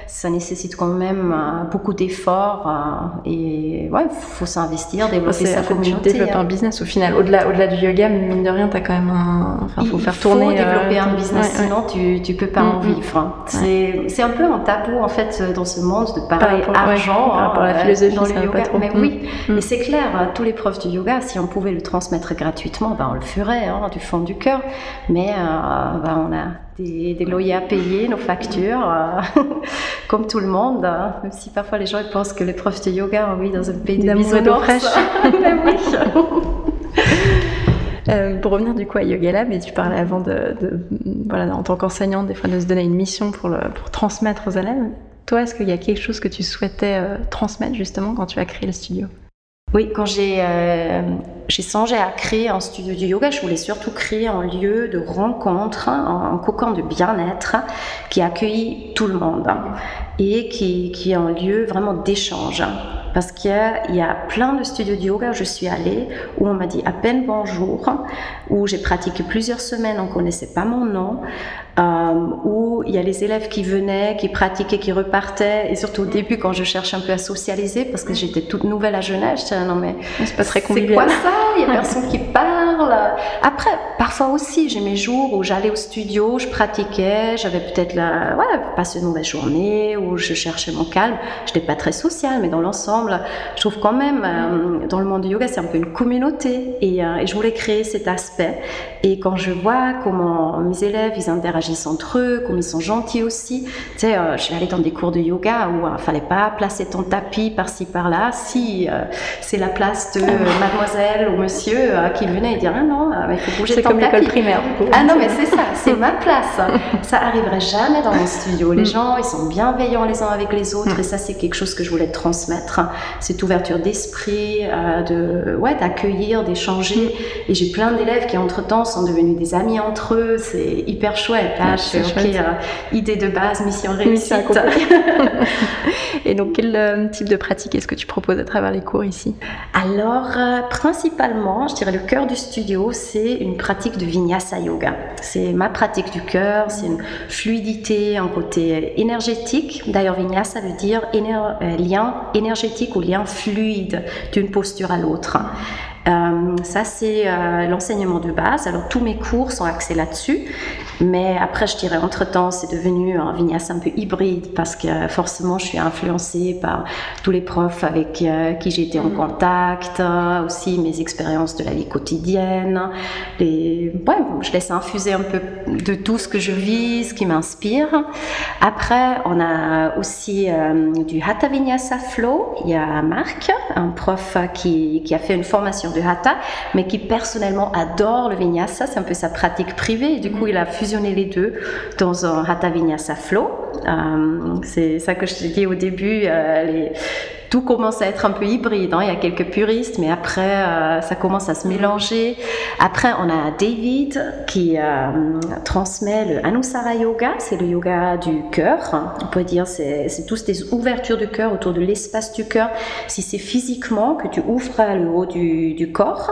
ça nécessite quand même euh, beaucoup d'efforts euh, et ouais, faut s'investir, développer sa communauté. Tu développes un business au final. Au-delà, au-delà du yoga, mine de rien, tu as quand même un. Enfin, faut faire tourner. Il faut développer un business, sinon tu, tu peux pas en vivre. Hein. C'est, c'est un peu un tabou en fait dans ce monde de parler argent. par rapport à la philosophie, dans le yoga. mais oui, mm. mais c'est clair, tous les profs du yoga, si on pouvait le transmettre gratuitement, ben on le ferait hein, du fond du cœur. Mais bah, on a des, loyers à payer, nos factures, euh, comme tout le monde. Hein. Même si parfois les gens pensent que les profs de yoga envie dans un pays de bisounours. Ben oui. Euh, pour revenir du coup à Yoga Lab, mais tu parlais avant de, voilà, en tant qu'enseignante, des fois de se donner une mission pour, le, pour transmettre aux élèves. Toi, est-ce qu'il y a quelque chose que tu souhaitais euh, transmettre justement quand tu as créé le studio? Oui, quand euh, j'ai songé à créer un studio de yoga, je voulais surtout créer un lieu de rencontre, un, un cocon de bien-être qui accueille tout le monde et qui, qui est un lieu vraiment d'échange. Parce qu'il y, a plein de studios de yoga où je suis allée, où on m'a dit à peine bonjour, où j'ai pratiqué plusieurs semaines, on ne connaissait pas mon nom, où il y a les élèves qui venaient, qui pratiquaient, qui repartaient, et surtout au début quand je cherche un peu à socialiser, parce que j'étais toute nouvelle à Genève, je disais non mais c'est pas très C'est quoi ça? Il y a personne qui parle. Après, parfois aussi, j'ai mes jours où j'allais au studio, je pratiquais, j'avais peut-être la, ouais, passé une mauvaise journée, où je cherchais mon calme. Je n'étais pas très sociale, mais dans l'ensemble, je trouve quand même, euh, dans le monde du yoga, c'est un peu une communauté, et, euh, et je voulais créer cet aspect. Et quand je vois comment mes élèves, ils interagissent entre eux, comme ils sont gentils aussi. Tu sais, euh, je suis allée dans des cours de yoga où il euh, fallait pas placer ton tapis par-ci par-là. Si euh, c'est la place de mademoiselle ou monsieur qui venait et dit bien, non Il faut bouger C'est comme l'école primaire. Ah non, mais c'est ça, c'est ma place. Ça arriverait jamais dans mon studio. Les mm. gens, ils sont bienveillants les uns avec les autres, mm. et ça, c'est quelque chose que je voulais transmettre. Cette ouverture d'esprit, de, ouais, d'accueillir, d'échanger. Et j'ai plein d'élèves qui, entre-temps, sont devenus des amis entre eux. C'est hyper chouette. Je ok, euh, idée de base, mission réussie. et donc, quel type de pratique est-ce que tu proposes à travers les cours ici? Alors, principalement, je dirais le cœur du studio, c'est une pratique de vinyasa yoga. C'est ma pratique du cœur, c'est une fluidité, un côté énergétique. D'ailleurs, vinyasa veut dire euh, lien énergétique ou lien fluide d'une posture à l'autre. Euh, ça, c'est euh, l'enseignement de base. Alors, tous mes cours sont axés là-dessus. Mais après, je dirais, entre-temps, c'est devenu un vinyasa un peu hybride parce que forcément, je suis influencée par tous les profs avec euh, qui j'ai été en mm. contact, aussi mes expériences de la vie quotidienne. Les... Ouais, je laisse infuser un peu de tout ce que je vis, ce qui m'inspire. Après, on a aussi du Hatha Vinyasa Flow. Il y a Marc, un prof qui, qui a fait une formation de hatha, mais qui personnellement adore le vinyasa. C'est un peu sa pratique privée. Et du coup, il a fusionné les deux dans un hatha vinyasa flow. Euh, c'est ça que je te dis au début. Euh, les, tout commence à être un peu hybride. Hein. Il y a quelques puristes, mais après, euh, ça commence à se mélanger. Après, on a David qui euh, transmet le Anusara Yoga. C'est le yoga du cœur. On peut dire c'est c'est tous des ouvertures du cœur autour de l'espace du cœur. Si c'est physiquement que tu ouvres le haut du, du corps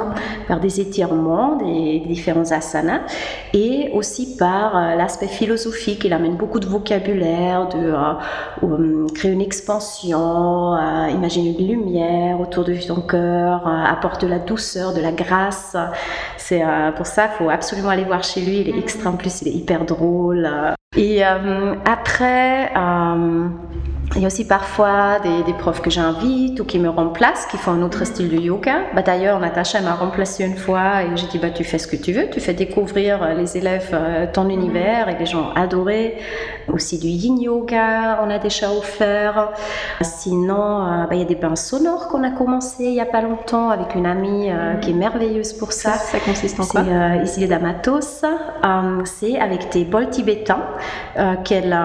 par des étirements, des, différents asanas, et aussi par euh, l'aspect philosophique. Il amène beaucoup de vocabulaire, de créer une expansion imagine une lumière autour de ton cœur, euh, apporte de la douceur, de la grâce. C'est euh, pour ça, il faut absolument aller voir chez lui. Il est extra, en plus, il est hyper drôle. Et euh, après, il y a aussi parfois des, profs que j'invite ou qui me remplacent, qui font un autre style de yoga. Bah, D'ailleurs, Natacha m'a remplacé une fois et j'ai dit bah, Tu fais ce que tu veux, tu fais découvrir euh, les élèves euh, ton univers et les gens adoré. Aussi du yin yoga, on a déjà offert. Sinon, euh, bah, il y a des bains sonores qu'on a commencé il n'y a pas longtemps avec une amie qui est merveilleuse pour ça. Ça, consiste en quoi C'est ici d'Amatos. c'est avec des bols tibétains qu'elle,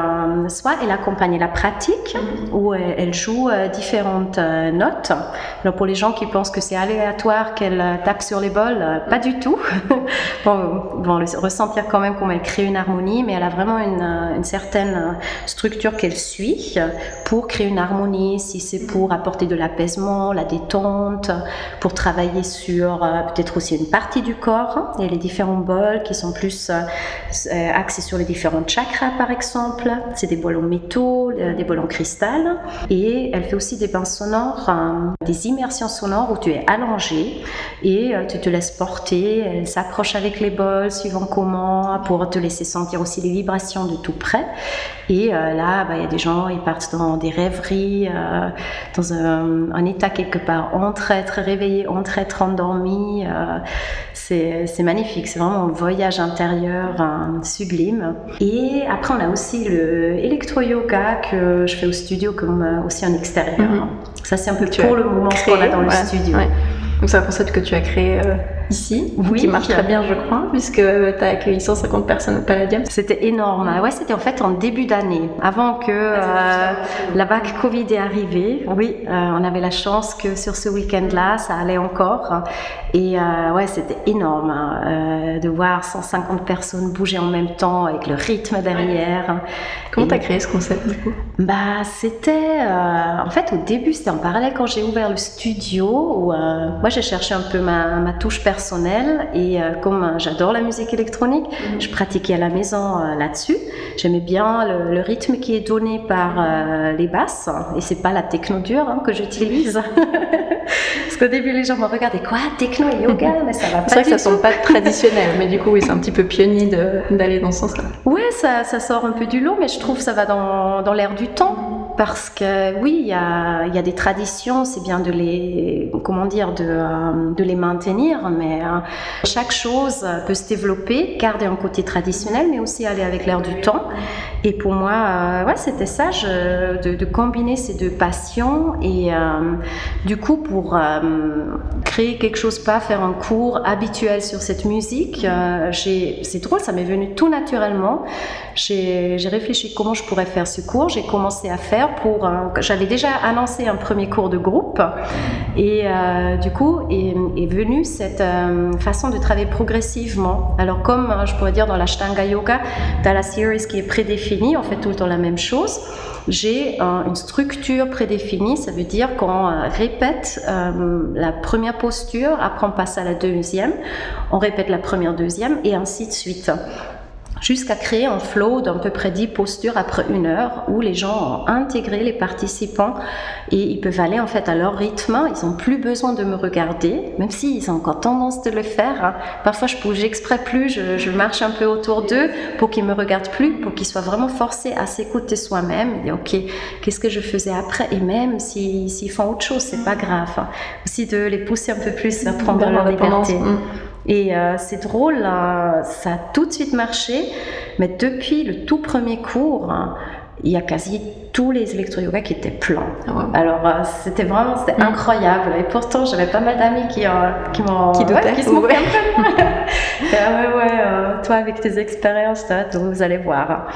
soit elle accompagne la pratique où elle joue euh, différentes euh, notes. Alors pour les gens qui pensent que c'est aléatoire qu'elle euh, tape sur les bols, pas du tout. bon, vont ressentir quand même comme elle crée une harmonie, mais elle a vraiment une, certaine structure qu'elle suit pour créer une harmonie, si c'est pour apporter de l'apaisement, la détente, pour travailler sur peut-être aussi une partie du corps et les différents bols qui sont plus axés sur les différents chakras par exemple. C'est des bols en métaux, des bols en et elle fait aussi des bains sonores, euh, des immersions sonores où tu es allongé et euh, tu te laisses porter. Elle s'approche avec les bols suivant comment pour te laisser sentir aussi les vibrations de tout près. Et euh, là, bah, il y a des gens, ils partent dans des rêveries, dans un, état quelque part entre être réveillé, entre être endormi. c'est magnifique, c'est vraiment un voyage intérieur sublime. Et après, on a aussi le électro-yoga que je fais au studio comme aussi en extérieur. Mhm. Ça, c'est un peu pour le moment qu'on a dans le studio. Donc, c'est un concept que tu as créé euh, ici, qui marche très bien, je crois, puisque tu as accueilli 150 personnes au Palladium. C'était énorme. Ouais, c'était en fait en début d'année, avant que euh, la vague Covid est arrivée. Oui, euh, on avait la chance que sur ce week-end-là, ça allait encore. Et euh, ouais, c'était énorme hein, de voir 150 personnes bouger en même temps avec le rythme derrière. Comment tu as créé ce concept du coup? Bah, c'était en fait au début, c'était en parallèle quand j'ai ouvert le studio. Où, moi, j'ai cherché un peu ma, ma touche personnelle et euh, comme euh, j'adore la musique électronique, mhm. je pratiquais à la maison euh, là-dessus. J'aimais bien le, rythme qui est donné par les basses et c'est pas la techno dure hein, que j'utilise. Parce qu'au début les gens me regardaient quoi techno et yoga? Mais ça va pas. C'est vrai que ça semble pas traditionnel mais du coup oui c'est un petit peu pionnier d'aller dans ce sens-là. Ouais ça, ça, sort un peu du lot mais je trouve que ça va dans, dans l'air du temps parce que oui, il y a, des traditions, c'est bien de les, comment dire, de, euh, les maintenir, mais euh, chaque chose peut se développer, garder un côté traditionnel, mais aussi aller avec l'air du temps. Et pour moi, euh, c'était ça, de, de, combiner ces deux passions et du coup pour créer quelque chose, pas faire un cours habituel sur cette musique. C'est drôle, ça m'est venu tout naturellement. J'ai réfléchi comment je pourrais faire ce cours. J'ai commencé à faire J'avais déjà annoncé un premier cours de groupe. Et euh, du coup est, venue cette euh, façon de travailler progressivement. Alors comme je pourrais dire dans l'Ashtanga Yoga, dans la series qui est prédéfinie, on fait tout le temps la même chose. J'ai une structure prédéfinie, ça veut dire qu'on euh, répète la première posture, après on passe à la deuxième, on répète la première, deuxième, et ainsi de suite jusqu'à créer un flow d'à peu près 10 postures après une heure où les gens ont intégré les participants et ils peuvent aller en fait à leur rythme. Ils n'ont plus besoin de me regarder, même s'ils ont encore tendance de le faire. Hein. Parfois, je bouge exprès plus, je, marche un peu autour d'eux pour qu'ils me regardent plus, pour qu'ils soient vraiment forcés à s'écouter soi-même. Et ok, qu'est-ce que je faisais après? Et même s'ils font autre chose, c'est pas grave. Hein. Aussi de les pousser un peu plus à prendre leur liberté. Mm. Et euh, c'est drôle, ça a tout de suite marché, mais depuis le tout premier cours, hein, il y a quasi tous les électro-yoga qui étaient pleins. Ah Alors euh, c'était vraiment c'était mm. incroyable. Et pourtant j'avais pas mal d'amis qui, euh, qui m'ont qui, ouais, qui se ouais. ouais, ouais, toi avec tes expériences, vous allez voir.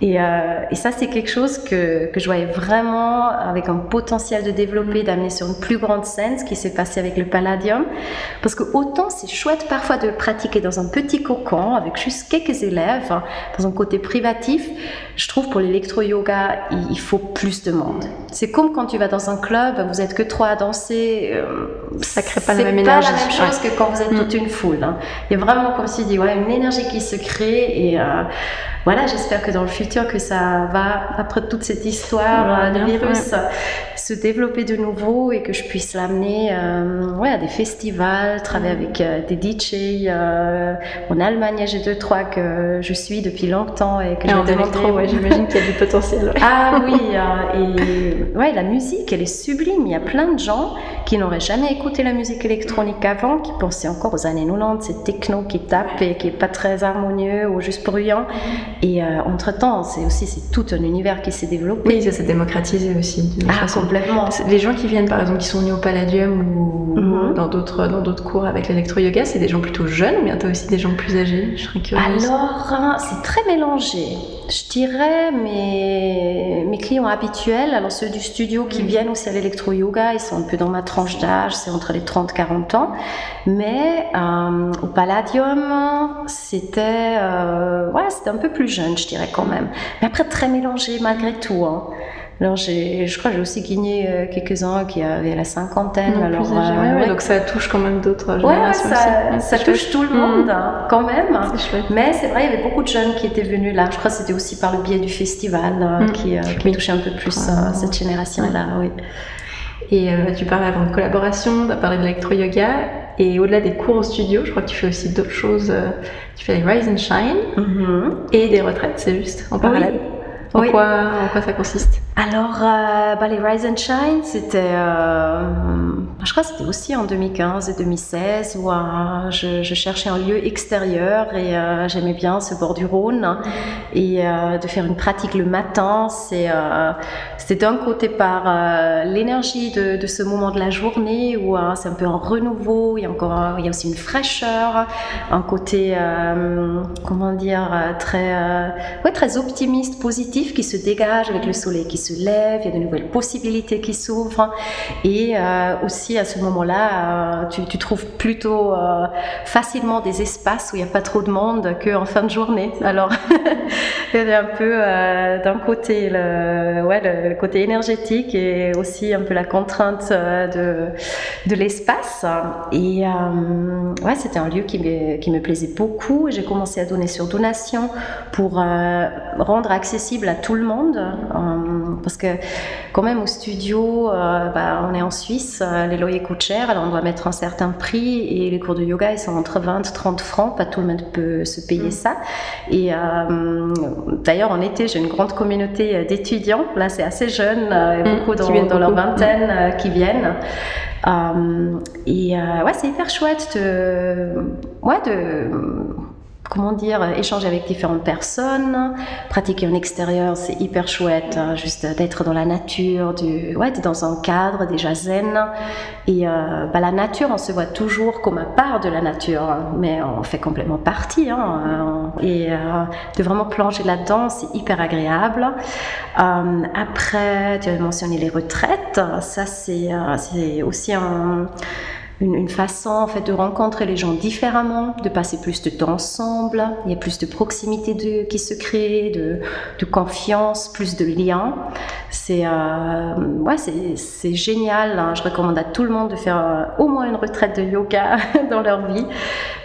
Et, euh, et, ça, c'est quelque chose que, que, je voyais vraiment avec un potentiel de développer, d'amener sur une plus grande scène, ce qui s'est passé avec le Palladium. Parce que autant c'est chouette parfois de pratiquer dans un petit cocon avec juste quelques élèves, hein, dans un côté privatif, je trouve pour l'électro-yoga, il, faut plus de monde. C'est comme quand tu vas dans un club, vous êtes que trois à danser. Euh, ça crée pas la même énergie. C'est pas la même chose que quand vous êtes mm. toute une foule. Hein. Il y a vraiment, comme tu dis, ouais, une énergie qui se crée et euh, voilà, j'espère que dans le futur, que ça va, après toute cette histoire euh, de virus, se développer de nouveau et que je puisse l'amener euh, ouais, à des festivals, travailler avec euh, des DJ. en Allemagne, j'ai deux, trois que je suis depuis longtemps et que je trop, ouais, J'imagine qu'il y a du potentiel. ah oui, et ouais, la musique, elle est sublime. Il y a plein de gens qui n'auraient jamais écouté la musique électronique avant, qui pensaient encore aux années 90, c'est techno qui tape et qui est pas très harmonieux ou juste bruyant. Et euh, entre-temps, c'est aussi c'est tout un univers qui s'est développé. Oui, ça s'est démocratisé aussi. Ah, complètement. Les gens qui viennent, par exemple, qui sont venus au Palladium ou mhm. dans d'autres dans d'autres cours avec l'électro-yoga, c'est des gens plutôt jeunes ou bien tu aussi des gens plus âgés Je serais curieuse. Alors, hein, c'est très mélangé. Je dirais mes, mes clients habituels, alors ceux du studio qui viennent aussi à l'électro-yoga, ils sont un peu dans ma tranche d'âge, c'est entre les 30 40 ans. Mais euh, au Palladium, c'était euh, ouais, un peu plus jeune, je dirais quand même. Mais après, très mélangé malgré tout. Hein. Alors, je crois que j'ai aussi gagné euh, quelques-uns qui avaient la cinquantaine. alors, euh, donc ça touche quand même d'autres générations. Ouais, ça, touche tout le monde mm. hein, quand même. Mais c'est vrai, il y avait beaucoup de jeunes qui étaient venus là. Je crois que c'était aussi par le biais du festival hein, mm. qui, qui touchait un peu plus cette génération-là. Oui. Et tu parlais avant de collaboration, tu as parlé de l'électro-yoga. Et au-delà des cours au studio, je crois que tu fais aussi d'autres choses. Tu fais les Rise and Shine mm-hmm. et des retraites, c'est juste en parallèle. En, quoi, en quoi ça consiste Alors, euh, bah, les Rise and Shine, c'était, euh, je crois que c'était aussi en 2015 et 2016 où euh, je, cherchais un lieu extérieur et j'aimais bien ce bord du Rhône et de faire une pratique le matin. C'est, c'était d'un côté par l'énergie de, ce moment de la journée où c'est un peu un renouveau, il y a encore, il y a aussi une fraîcheur, un côté, comment dire, très, ouais, très optimiste, positif qui se dégage avec le soleil qui se lève, il y a de nouvelles possibilités qui s'ouvrent. Et euh, aussi à ce moment-là, euh, tu, trouves plutôt euh, facilement des espaces où il n'y a pas trop de monde qu'en fin de journée. Alors, il y a un peu d'un côté le, ouais, le, côté énergétique et aussi un peu la contrainte de, de l'espace. Et ouais, c'était un lieu qui me, qui me plaisait beaucoup. J'ai commencé à donner sur donation pour rendre accessible à tout le monde, euh, parce que quand même au studio, euh, bah, on est en Suisse, euh, les loyers coûtent cher, alors on doit mettre un certain prix, et les cours de yoga, ils sont entre 20 et 30 francs, pas tout le monde peut se payer mm. ça. Et d'ailleurs, en été, j'ai une grande communauté d'étudiants, là c'est assez jeune, mm. beaucoup dans, dans leur vingtaine qui viennent. et ouais, c'est hyper chouette de, ouais, de comment dire, échanger avec différentes personnes, pratiquer en extérieur, c'est hyper chouette, hein, juste d'être dans la nature, du, ouais, dans un cadre déjà zen. Et euh, bah, la nature, on se voit toujours comme un part de la nature, hein, mais on fait complètement partie. Hein, et euh, de vraiment plonger là-dedans, c'est hyper agréable. Euh, après, tu avais mentionné les retraites, ça c'est aussi un une, façon en fait de rencontrer les gens différemment, de passer plus de temps ensemble. Il y a plus de proximité de, qui se crée, de, confiance, plus de liens. C'est euh, c'est génial. Hein. Je recommande à tout le monde de faire euh, au moins une retraite de yoga dans leur vie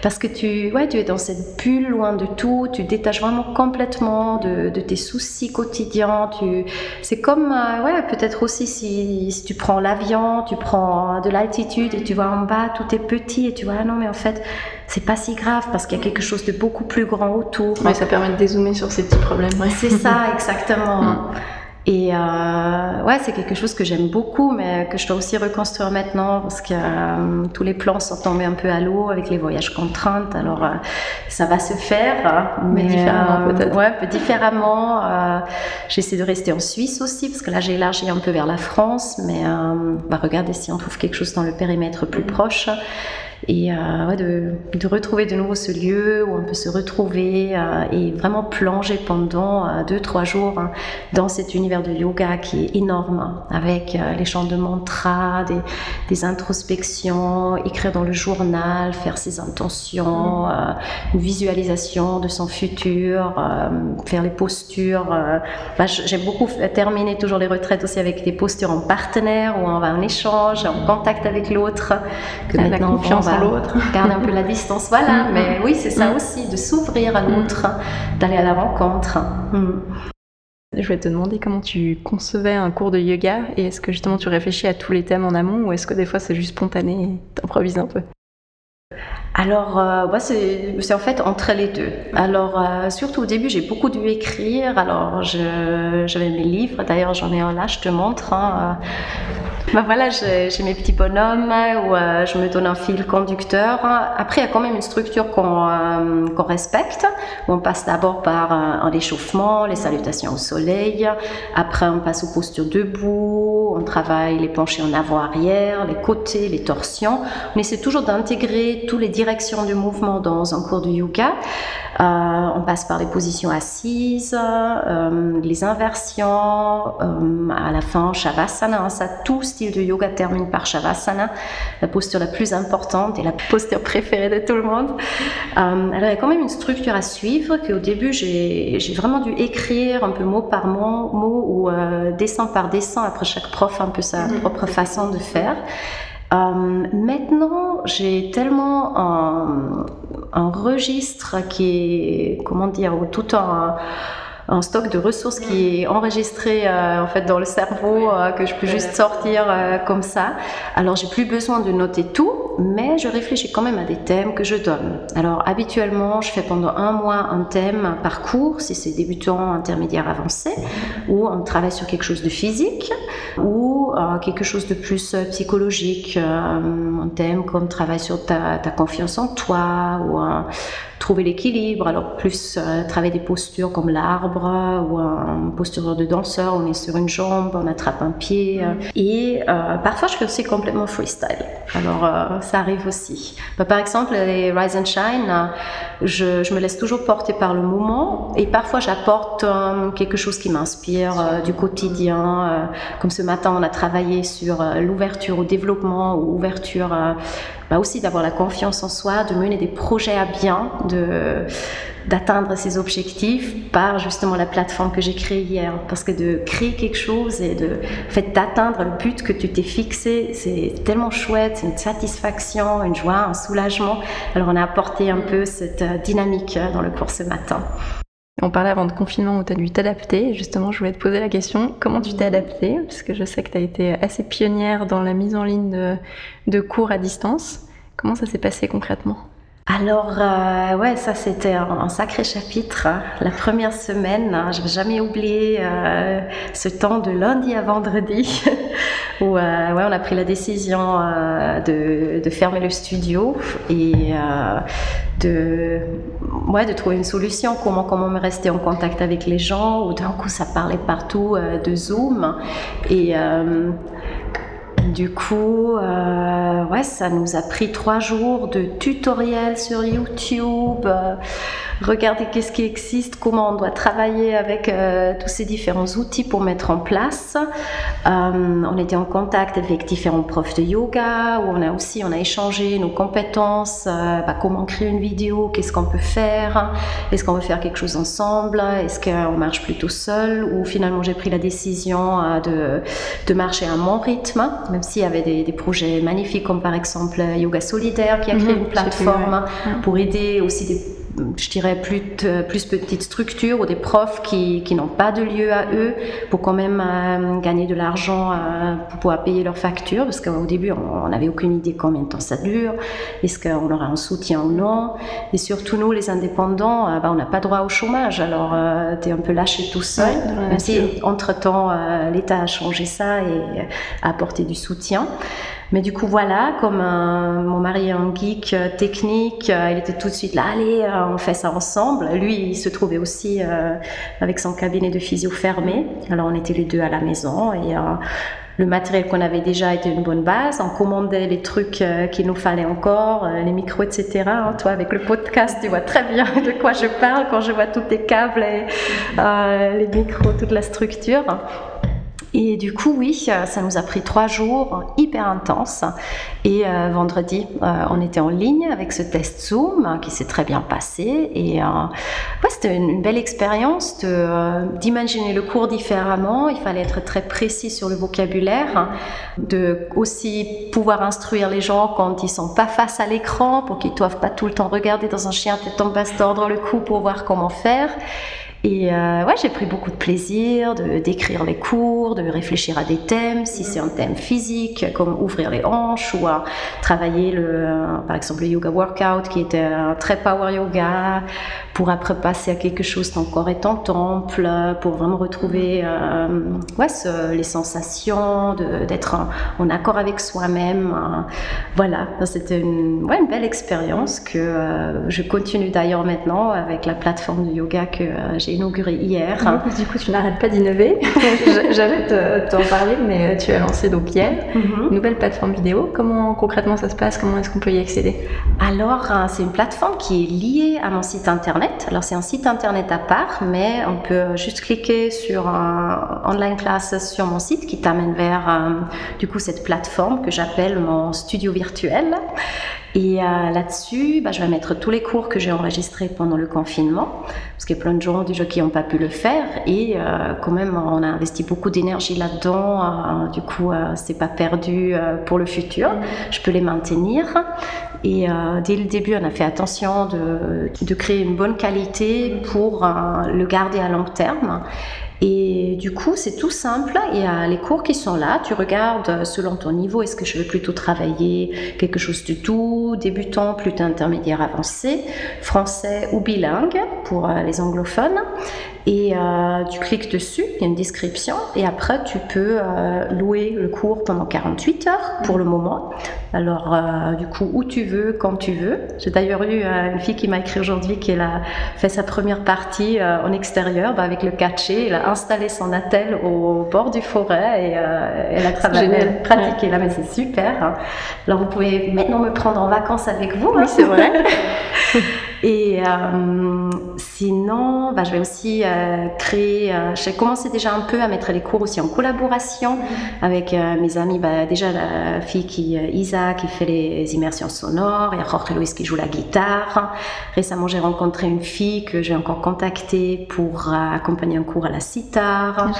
parce que tu, ouais, tu es dans cette bulle loin de tout. Tu détaches vraiment complètement de, tes soucis quotidiens. Tu, c'est comme euh, ouais, peut-être aussi si, si tu prends l'avion, tu prends de l'altitude et tu vois bas, tout est petit et tu vois, ah non, mais en fait, c'est pas si grave parce qu'il y a quelque chose de beaucoup plus grand autour. mais ça permet de dézoomer sur ces petits problèmes. C'est ça, exactement. Et euh, ouais, c'est quelque chose que j'aime beaucoup, mais que je dois aussi reconstruire maintenant parce que euh, tous les plans sont tombés un peu à l'eau avec les voyages contraintes. Alors euh, ça va se faire, hein, mais, différemment peut-être. Ouais, peu différemment. J'essaie de rester en Suisse aussi parce que là j'ai élargi un peu vers la France, mais bah, regarder si on trouve quelque chose dans le périmètre plus proche et euh, de, de, retrouver de nouveau ce lieu où on peut se retrouver euh, et vraiment plonger pendant euh, deux trois jours hein, dans cet univers de yoga qui est énorme avec les chants de mantra, des, des, introspections, écrire dans le journal, faire ses intentions, une visualisation de son futur, faire les postures. Bah, J'aime beaucoup terminer toujours les retraites aussi avec des postures en partenaire où on va en échange, en contact avec l'autre. Que maintenant, la confiance l'autre. Garder un peu la distance, voilà. Mm-hmm. Mais oui, c'est ça mm-hmm. aussi, de s'ouvrir à l'autre, d'aller à la rencontre. Mm. Je vais te demander comment tu concevais un cours de yoga et est-ce que justement tu réfléchis à tous les thèmes en amont ou est-ce que des fois c'est juste spontané et t'improvises un peu? Alors, euh, c'est en fait entre les deux. Alors, euh, surtout au début, j'ai beaucoup dû écrire. Alors, j'avais mes livres. D'ailleurs, j'en ai un là, je te montre. Hein, euh, ben voilà, j'ai mes petits bonhommes où euh, je me donne un fil conducteur. Après, il y a quand même une structure qu'on euh, respecte. on passe d'abord par un échauffement, les salutations au soleil. Après, on passe aux postures debout. On travaille les penchés en avant-arrière, les côtés, les torsions. On essaie toujours d'intégrer toutes les directions du mouvement dans un cours de yoga. Euh, on passe par les positions assises, les inversions. à la fin, Shavasana, ça tout style de yoga termine par Shavasana, la posture la plus importante et la posture préférée de tout le monde. Euh, alors il y a quand même une structure à suivre qu'au début j'ai vraiment dû écrire un peu mot par mot, mot ou euh, dessin par dessin, après chaque prof un peu sa mhm. propre façon de faire. Euh, maintenant, j'ai tellement un, un, registre qui est, comment dire, tout un un stock de ressources qui est enregistré euh, en fait dans le cerveau euh, que je peux juste sortir euh, comme ça. Alors j'ai plus besoin de noter tout, mais je réfléchis quand même à des thèmes que je donne. Alors habituellement, je fais pendant un mois un thème par cours, si c'est débutant, intermédiaire, avancé, ou on travaille sur quelque chose de physique, ou quelque chose de plus psychologique, un thème comme travail sur ta, ta confiance en toi, ou un trouver l'équilibre. Alors plus euh, travailler des postures comme l'arbre ou une posture de danseur, on est sur une jambe, on attrape un pied. Euh. et euh, parfois je fais aussi complètement freestyle. Alors ça arrive aussi. Bah, par exemple les Rise and Shine, je, je, me laisse toujours porter par le moment et parfois j'apporte quelque chose qui m'inspire du quotidien. comme ce matin on a travaillé sur l'ouverture au développement ou ouverture bah aussi d'avoir la confiance en soi, de mener des projets à bien, d'atteindre ses objectifs par justement la plateforme que j'ai créée hier. Parce que de créer quelque chose et de fait d'atteindre le but que tu t'es fixé, c'est tellement chouette, c'est une satisfaction, une joie, un soulagement. Alors on a apporté un peu cette euh, dynamique euh, dans le cours ce matin. On parlait avant de confinement où tu as dû t'adapter. Justement, je voulais te poser la question, comment tu t'es adaptée Parce que je sais que tu as été assez pionnière dans la mise en ligne de, cours à distance. Comment ça s'est passé concrètement? Alors, euh, ouais, ça c'était un, sacré chapitre. Hein. La première semaine, hein, je vais jamais oublier euh, ce temps de lundi à vendredi où euh, on a pris la décision de, fermer le studio et de, de trouver une solution. Comment, comment me rester en contact avec les gens. Ou d'un coup, ça parlait partout de Zoom et du coup, euh, ouais, ça nous a pris trois jours de tutoriels sur YouTube, euh, regarder qu'est-ce qui existe, comment on doit travailler avec euh, tous ces différents outils pour mettre en place. Euh, on était en contact avec différents profs de yoga, où on a aussi on a échangé nos compétences, euh, bah, comment créer une vidéo, qu'est-ce qu'on peut faire, est-ce qu'on veut faire quelque chose ensemble, est-ce qu'on marche plutôt seul, ou finalement j'ai pris la décision de, de marcher à mon rythme, même s'il y avait des, des, projets magnifiques comme par exemple Yoga Solidaire qui a créé mhm, une plateforme pour aider aussi des je dirais, plus, plus petites structures ou des profs qui, qui n'ont pas de lieu à eux pour quand même euh, gagner de l'argent euh, pour pouvoir payer leurs factures. Parce qu'au début, on n'avait aucune idée combien de temps ça dure, est-ce qu'on aura un soutien ou non? Et surtout, nous, les indépendants, euh, bah, on n'a pas droit au chômage. Alors, tu es un peu lâché tout seul. même si, entre-temps, l'État a changé ça et a apporté du soutien. Mais du coup, voilà, comme euh, mon mari est un geek euh, technique, euh, il était tout de suite là, allez, on fait ça ensemble. Lui, il se trouvait aussi avec son cabinet de physio fermé. Alors, on était les deux à la maison et le matériel qu'on avait déjà était une bonne base. On commandait les trucs qu'il nous fallait encore, les micros, etc. Hein, toi, avec le podcast, tu vois très bien de quoi je parle quand je vois tous les câbles, et, les micros, toute la structure. Et du coup, oui, ça nous a pris trois jours hyper intenses. Et euh, vendredi, euh, on était en ligne avec ce test Zoom qui s'est très bien passé. Et euh, c'était une, belle expérience d'imaginer le cours différemment. Il fallait être très précis sur le vocabulaire, de aussi pouvoir instruire les gens quand ils sont pas face à l'écran pour qu'ils ne doivent pas tout le temps regarder dans un chien tête en basse, tordre le cou pour voir comment faire. Et euh, ouais, j'ai pris beaucoup de plaisir de d'écrire les cours, de réfléchir à des thèmes, si c'est un thème physique, comme ouvrir les hanches ou à travailler le, euh, par exemple le yoga workout qui était un très power yoga, pour après passer à quelque chose ton corps est en temple, pour vraiment retrouver euh, ouais, les sensations, d'être en, accord avec soi-même. voilà, c'était une, ouais, une belle expérience que je continue d'ailleurs maintenant avec la plateforme de yoga que j'ai inauguré hier. du coup, tu n'arrêtes pas d'innover. J'arrête de t'en parler, mais tu as lancé donc hier mhm. une nouvelle plateforme vidéo. Comment concrètement ça se passe? Comment est-ce qu'on peut y accéder? Alors, euh, c'est une plateforme qui est liée à mon site internet. Alors, c'est un site internet à part, mais on peut juste cliquer sur un online class sur mon site qui t'amène vers euh, du coup cette plateforme que j'appelle mon studio virtuel. Et euh, là-dessus, bah, je vais mettre tous les cours que j'ai enregistrés pendant le confinement, parce qu'il y a plein de gens déjà qui n'ont pas pu le faire, et euh, quand même, on a investi beaucoup d'énergie là-dedans. Euh, du coup, c'est pas perdu pour le futur. Je peux les maintenir. Et dès le début, on a fait attention de, de créer une bonne qualité pour le garder à long terme. Et du coup, c'est tout simple. Il y a les cours qui sont là. Tu regardes selon ton niveau. Est-ce que je veux plutôt travailler quelque chose de tout débutant, plutôt intermédiaire, avancé, français ou bilingue pour euh, les anglophones et euh, tu cliques dessus, il y a une description, et après tu peux euh, louer le cours pendant 48 heures pour le moment. Alors, euh, du coup, où tu veux, quand tu veux. J'ai d'ailleurs eu une fille qui m'a écrit aujourd'hui qu'elle a fait sa première partie en extérieur bah, avec le catché. Elle a installé son attel au bord du forêt et elle a pratiqué là, mais c'est super. Hein. Alors, vous pouvez maintenant me prendre en vacances avec vous. Hein. Oui, c'est vrai. et sinon, bah, je vais aussi euh, créé, euh, j'ai commencé déjà un peu à mettre les cours aussi en collaboration avec euh, mes amis. Bah, déjà la fille qui, Isa, qui fait les immersions sonores, il y a Jorge Luis qui joue la guitare. Récemment, j'ai rencontré une fille que j'ai encore contactée pour accompagner un cours à la sitar. Ah,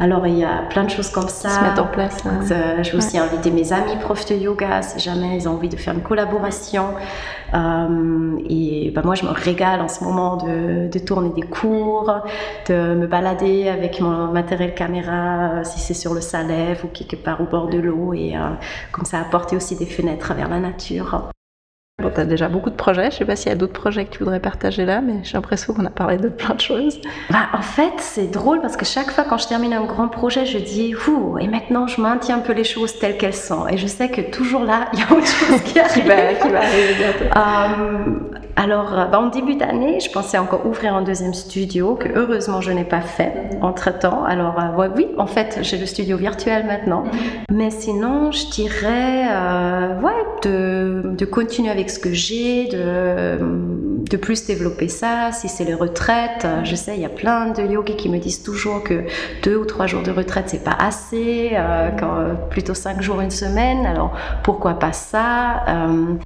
Alors, il y a plein de choses comme ça. Se mettre en place. je vais aussi inviter mes amis profs de yoga si jamais ils ont envie de faire une collaboration. et bah, moi, je me régale en ce moment de, de tourner des cours, de me balader avec mon matériel caméra, euh, si c'est sur le Salève ou quelque part au bord de l'eau, et euh, comme ça apporter aussi des fenêtres vers la nature. Bon, tu as déjà beaucoup de projets. Je sais pas s'il y a d'autres projets que tu voudrais partager là, mais j'ai l'impression qu'on a parlé de plein de choses. Bah, en fait, c'est drôle parce que chaque fois quand je termine un grand projet, je dis Ouh, et maintenant je maintiens un peu les choses telles qu'elles sont. Et je sais que toujours là, il y a autre chose qui arrive. qui, va, arriver bientôt. Euh, alors, bah, en début d'année, je pensais encore ouvrir un deuxième studio que heureusement je n'ai pas fait entre temps. Alors, euh, oui, en fait, j'ai le studio virtuel maintenant. Mais sinon, je dirais euh, ouais, de, de continuer avec ce que j'ai, de, de plus développer ça. Si c'est les retraites, euh, je sais, il y a plein de yogis qui me disent toujours que deux ou trois jours de retraite, c'est pas assez, euh, quand, euh, plutôt cinq jours, une semaine. Alors, pourquoi pas ça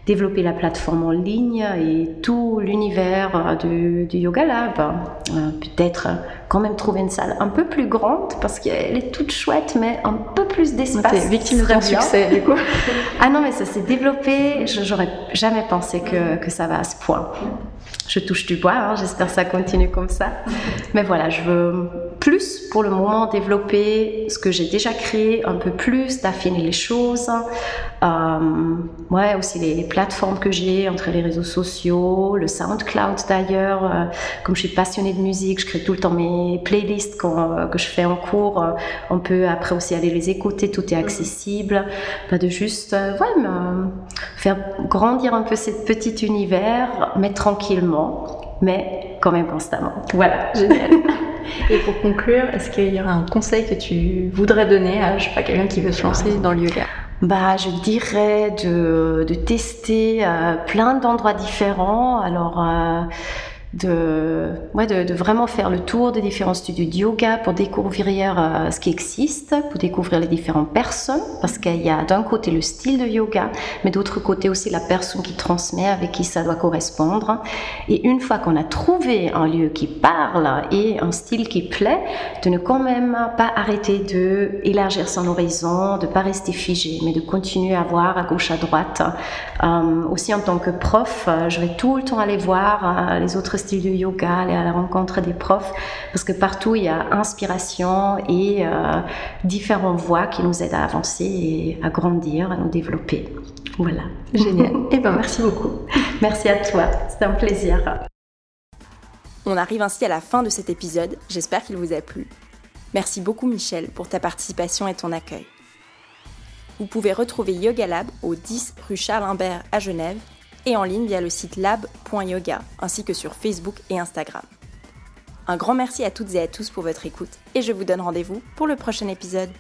Développer la plateforme en ligne et tout l'univers du, du, Yoga Lab. Peut-être quand même trouver une salle un peu plus grande parce qu'elle est toute chouette, mais un peu plus d'espace. Victime de ton succès, du coup. ah non, mais ça s'est développé. J'aurais jamais pensé que, que, ça va à ce point. Je touche du bois, hein, j'espère que ça continue comme ça. Mais voilà, je veux plus pour le moment développer ce que j'ai déjà créé, un peu plus, d'affiner les choses. Euh, ouais, aussi les, plateformes que j'ai entre les réseaux sociaux, le SoundCloud d'ailleurs. Euh, comme je suis passionnée de musique, je crée tout le temps mes playlists euh, que je fais en cours. on peut après aussi aller les écouter, tout est accessible. Pas de juste ouais, faire grandir un peu cet petit univers, mais tranquillement, mais quand même constamment. Voilà, génial. Et pour conclure, est-ce qu'il y aura un conseil que tu voudrais donner à je sais pas, quelqu'un qui veut se lancer dans le yoga? Bah, je dirais de, de tester euh, plein d'endroits différents. Alors, euh, de, ouais, de, vraiment faire le tour des différents studios de yoga pour découvrir euh, ce qui existe, pour découvrir les différentes personnes, parce qu'il y a d'un côté le style de yoga, mais d'autre côté aussi la personne qui transmet, avec qui ça doit correspondre. Et une fois qu'on a trouvé un lieu qui parle et un style qui plaît, de ne quand même pas arrêter de élargir son horizon, de pas rester figé, mais de continuer à voir à gauche, à droite. Euh, aussi en tant que prof, euh, je vais tout le temps aller voir les autres style du yoga, aller à la rencontre des profs, parce que partout il y a inspiration et euh, différentes voies qui nous aident à avancer et à grandir, à nous développer. Voilà. Génial. eh ben merci beaucoup. Merci à toi. C'était un plaisir. On arrive ainsi à la fin de cet épisode. J'espère qu'il vous a plu. Merci beaucoup Michel pour ta participation et ton accueil. Vous pouvez retrouver Yoga Lab au 10 rue Charles Imbert à Genève et en ligne via le site lab.yoga ainsi que sur Facebook et Instagram. Un grand merci à toutes et à tous pour votre écoute et je vous donne rendez-vous pour le prochain épisode.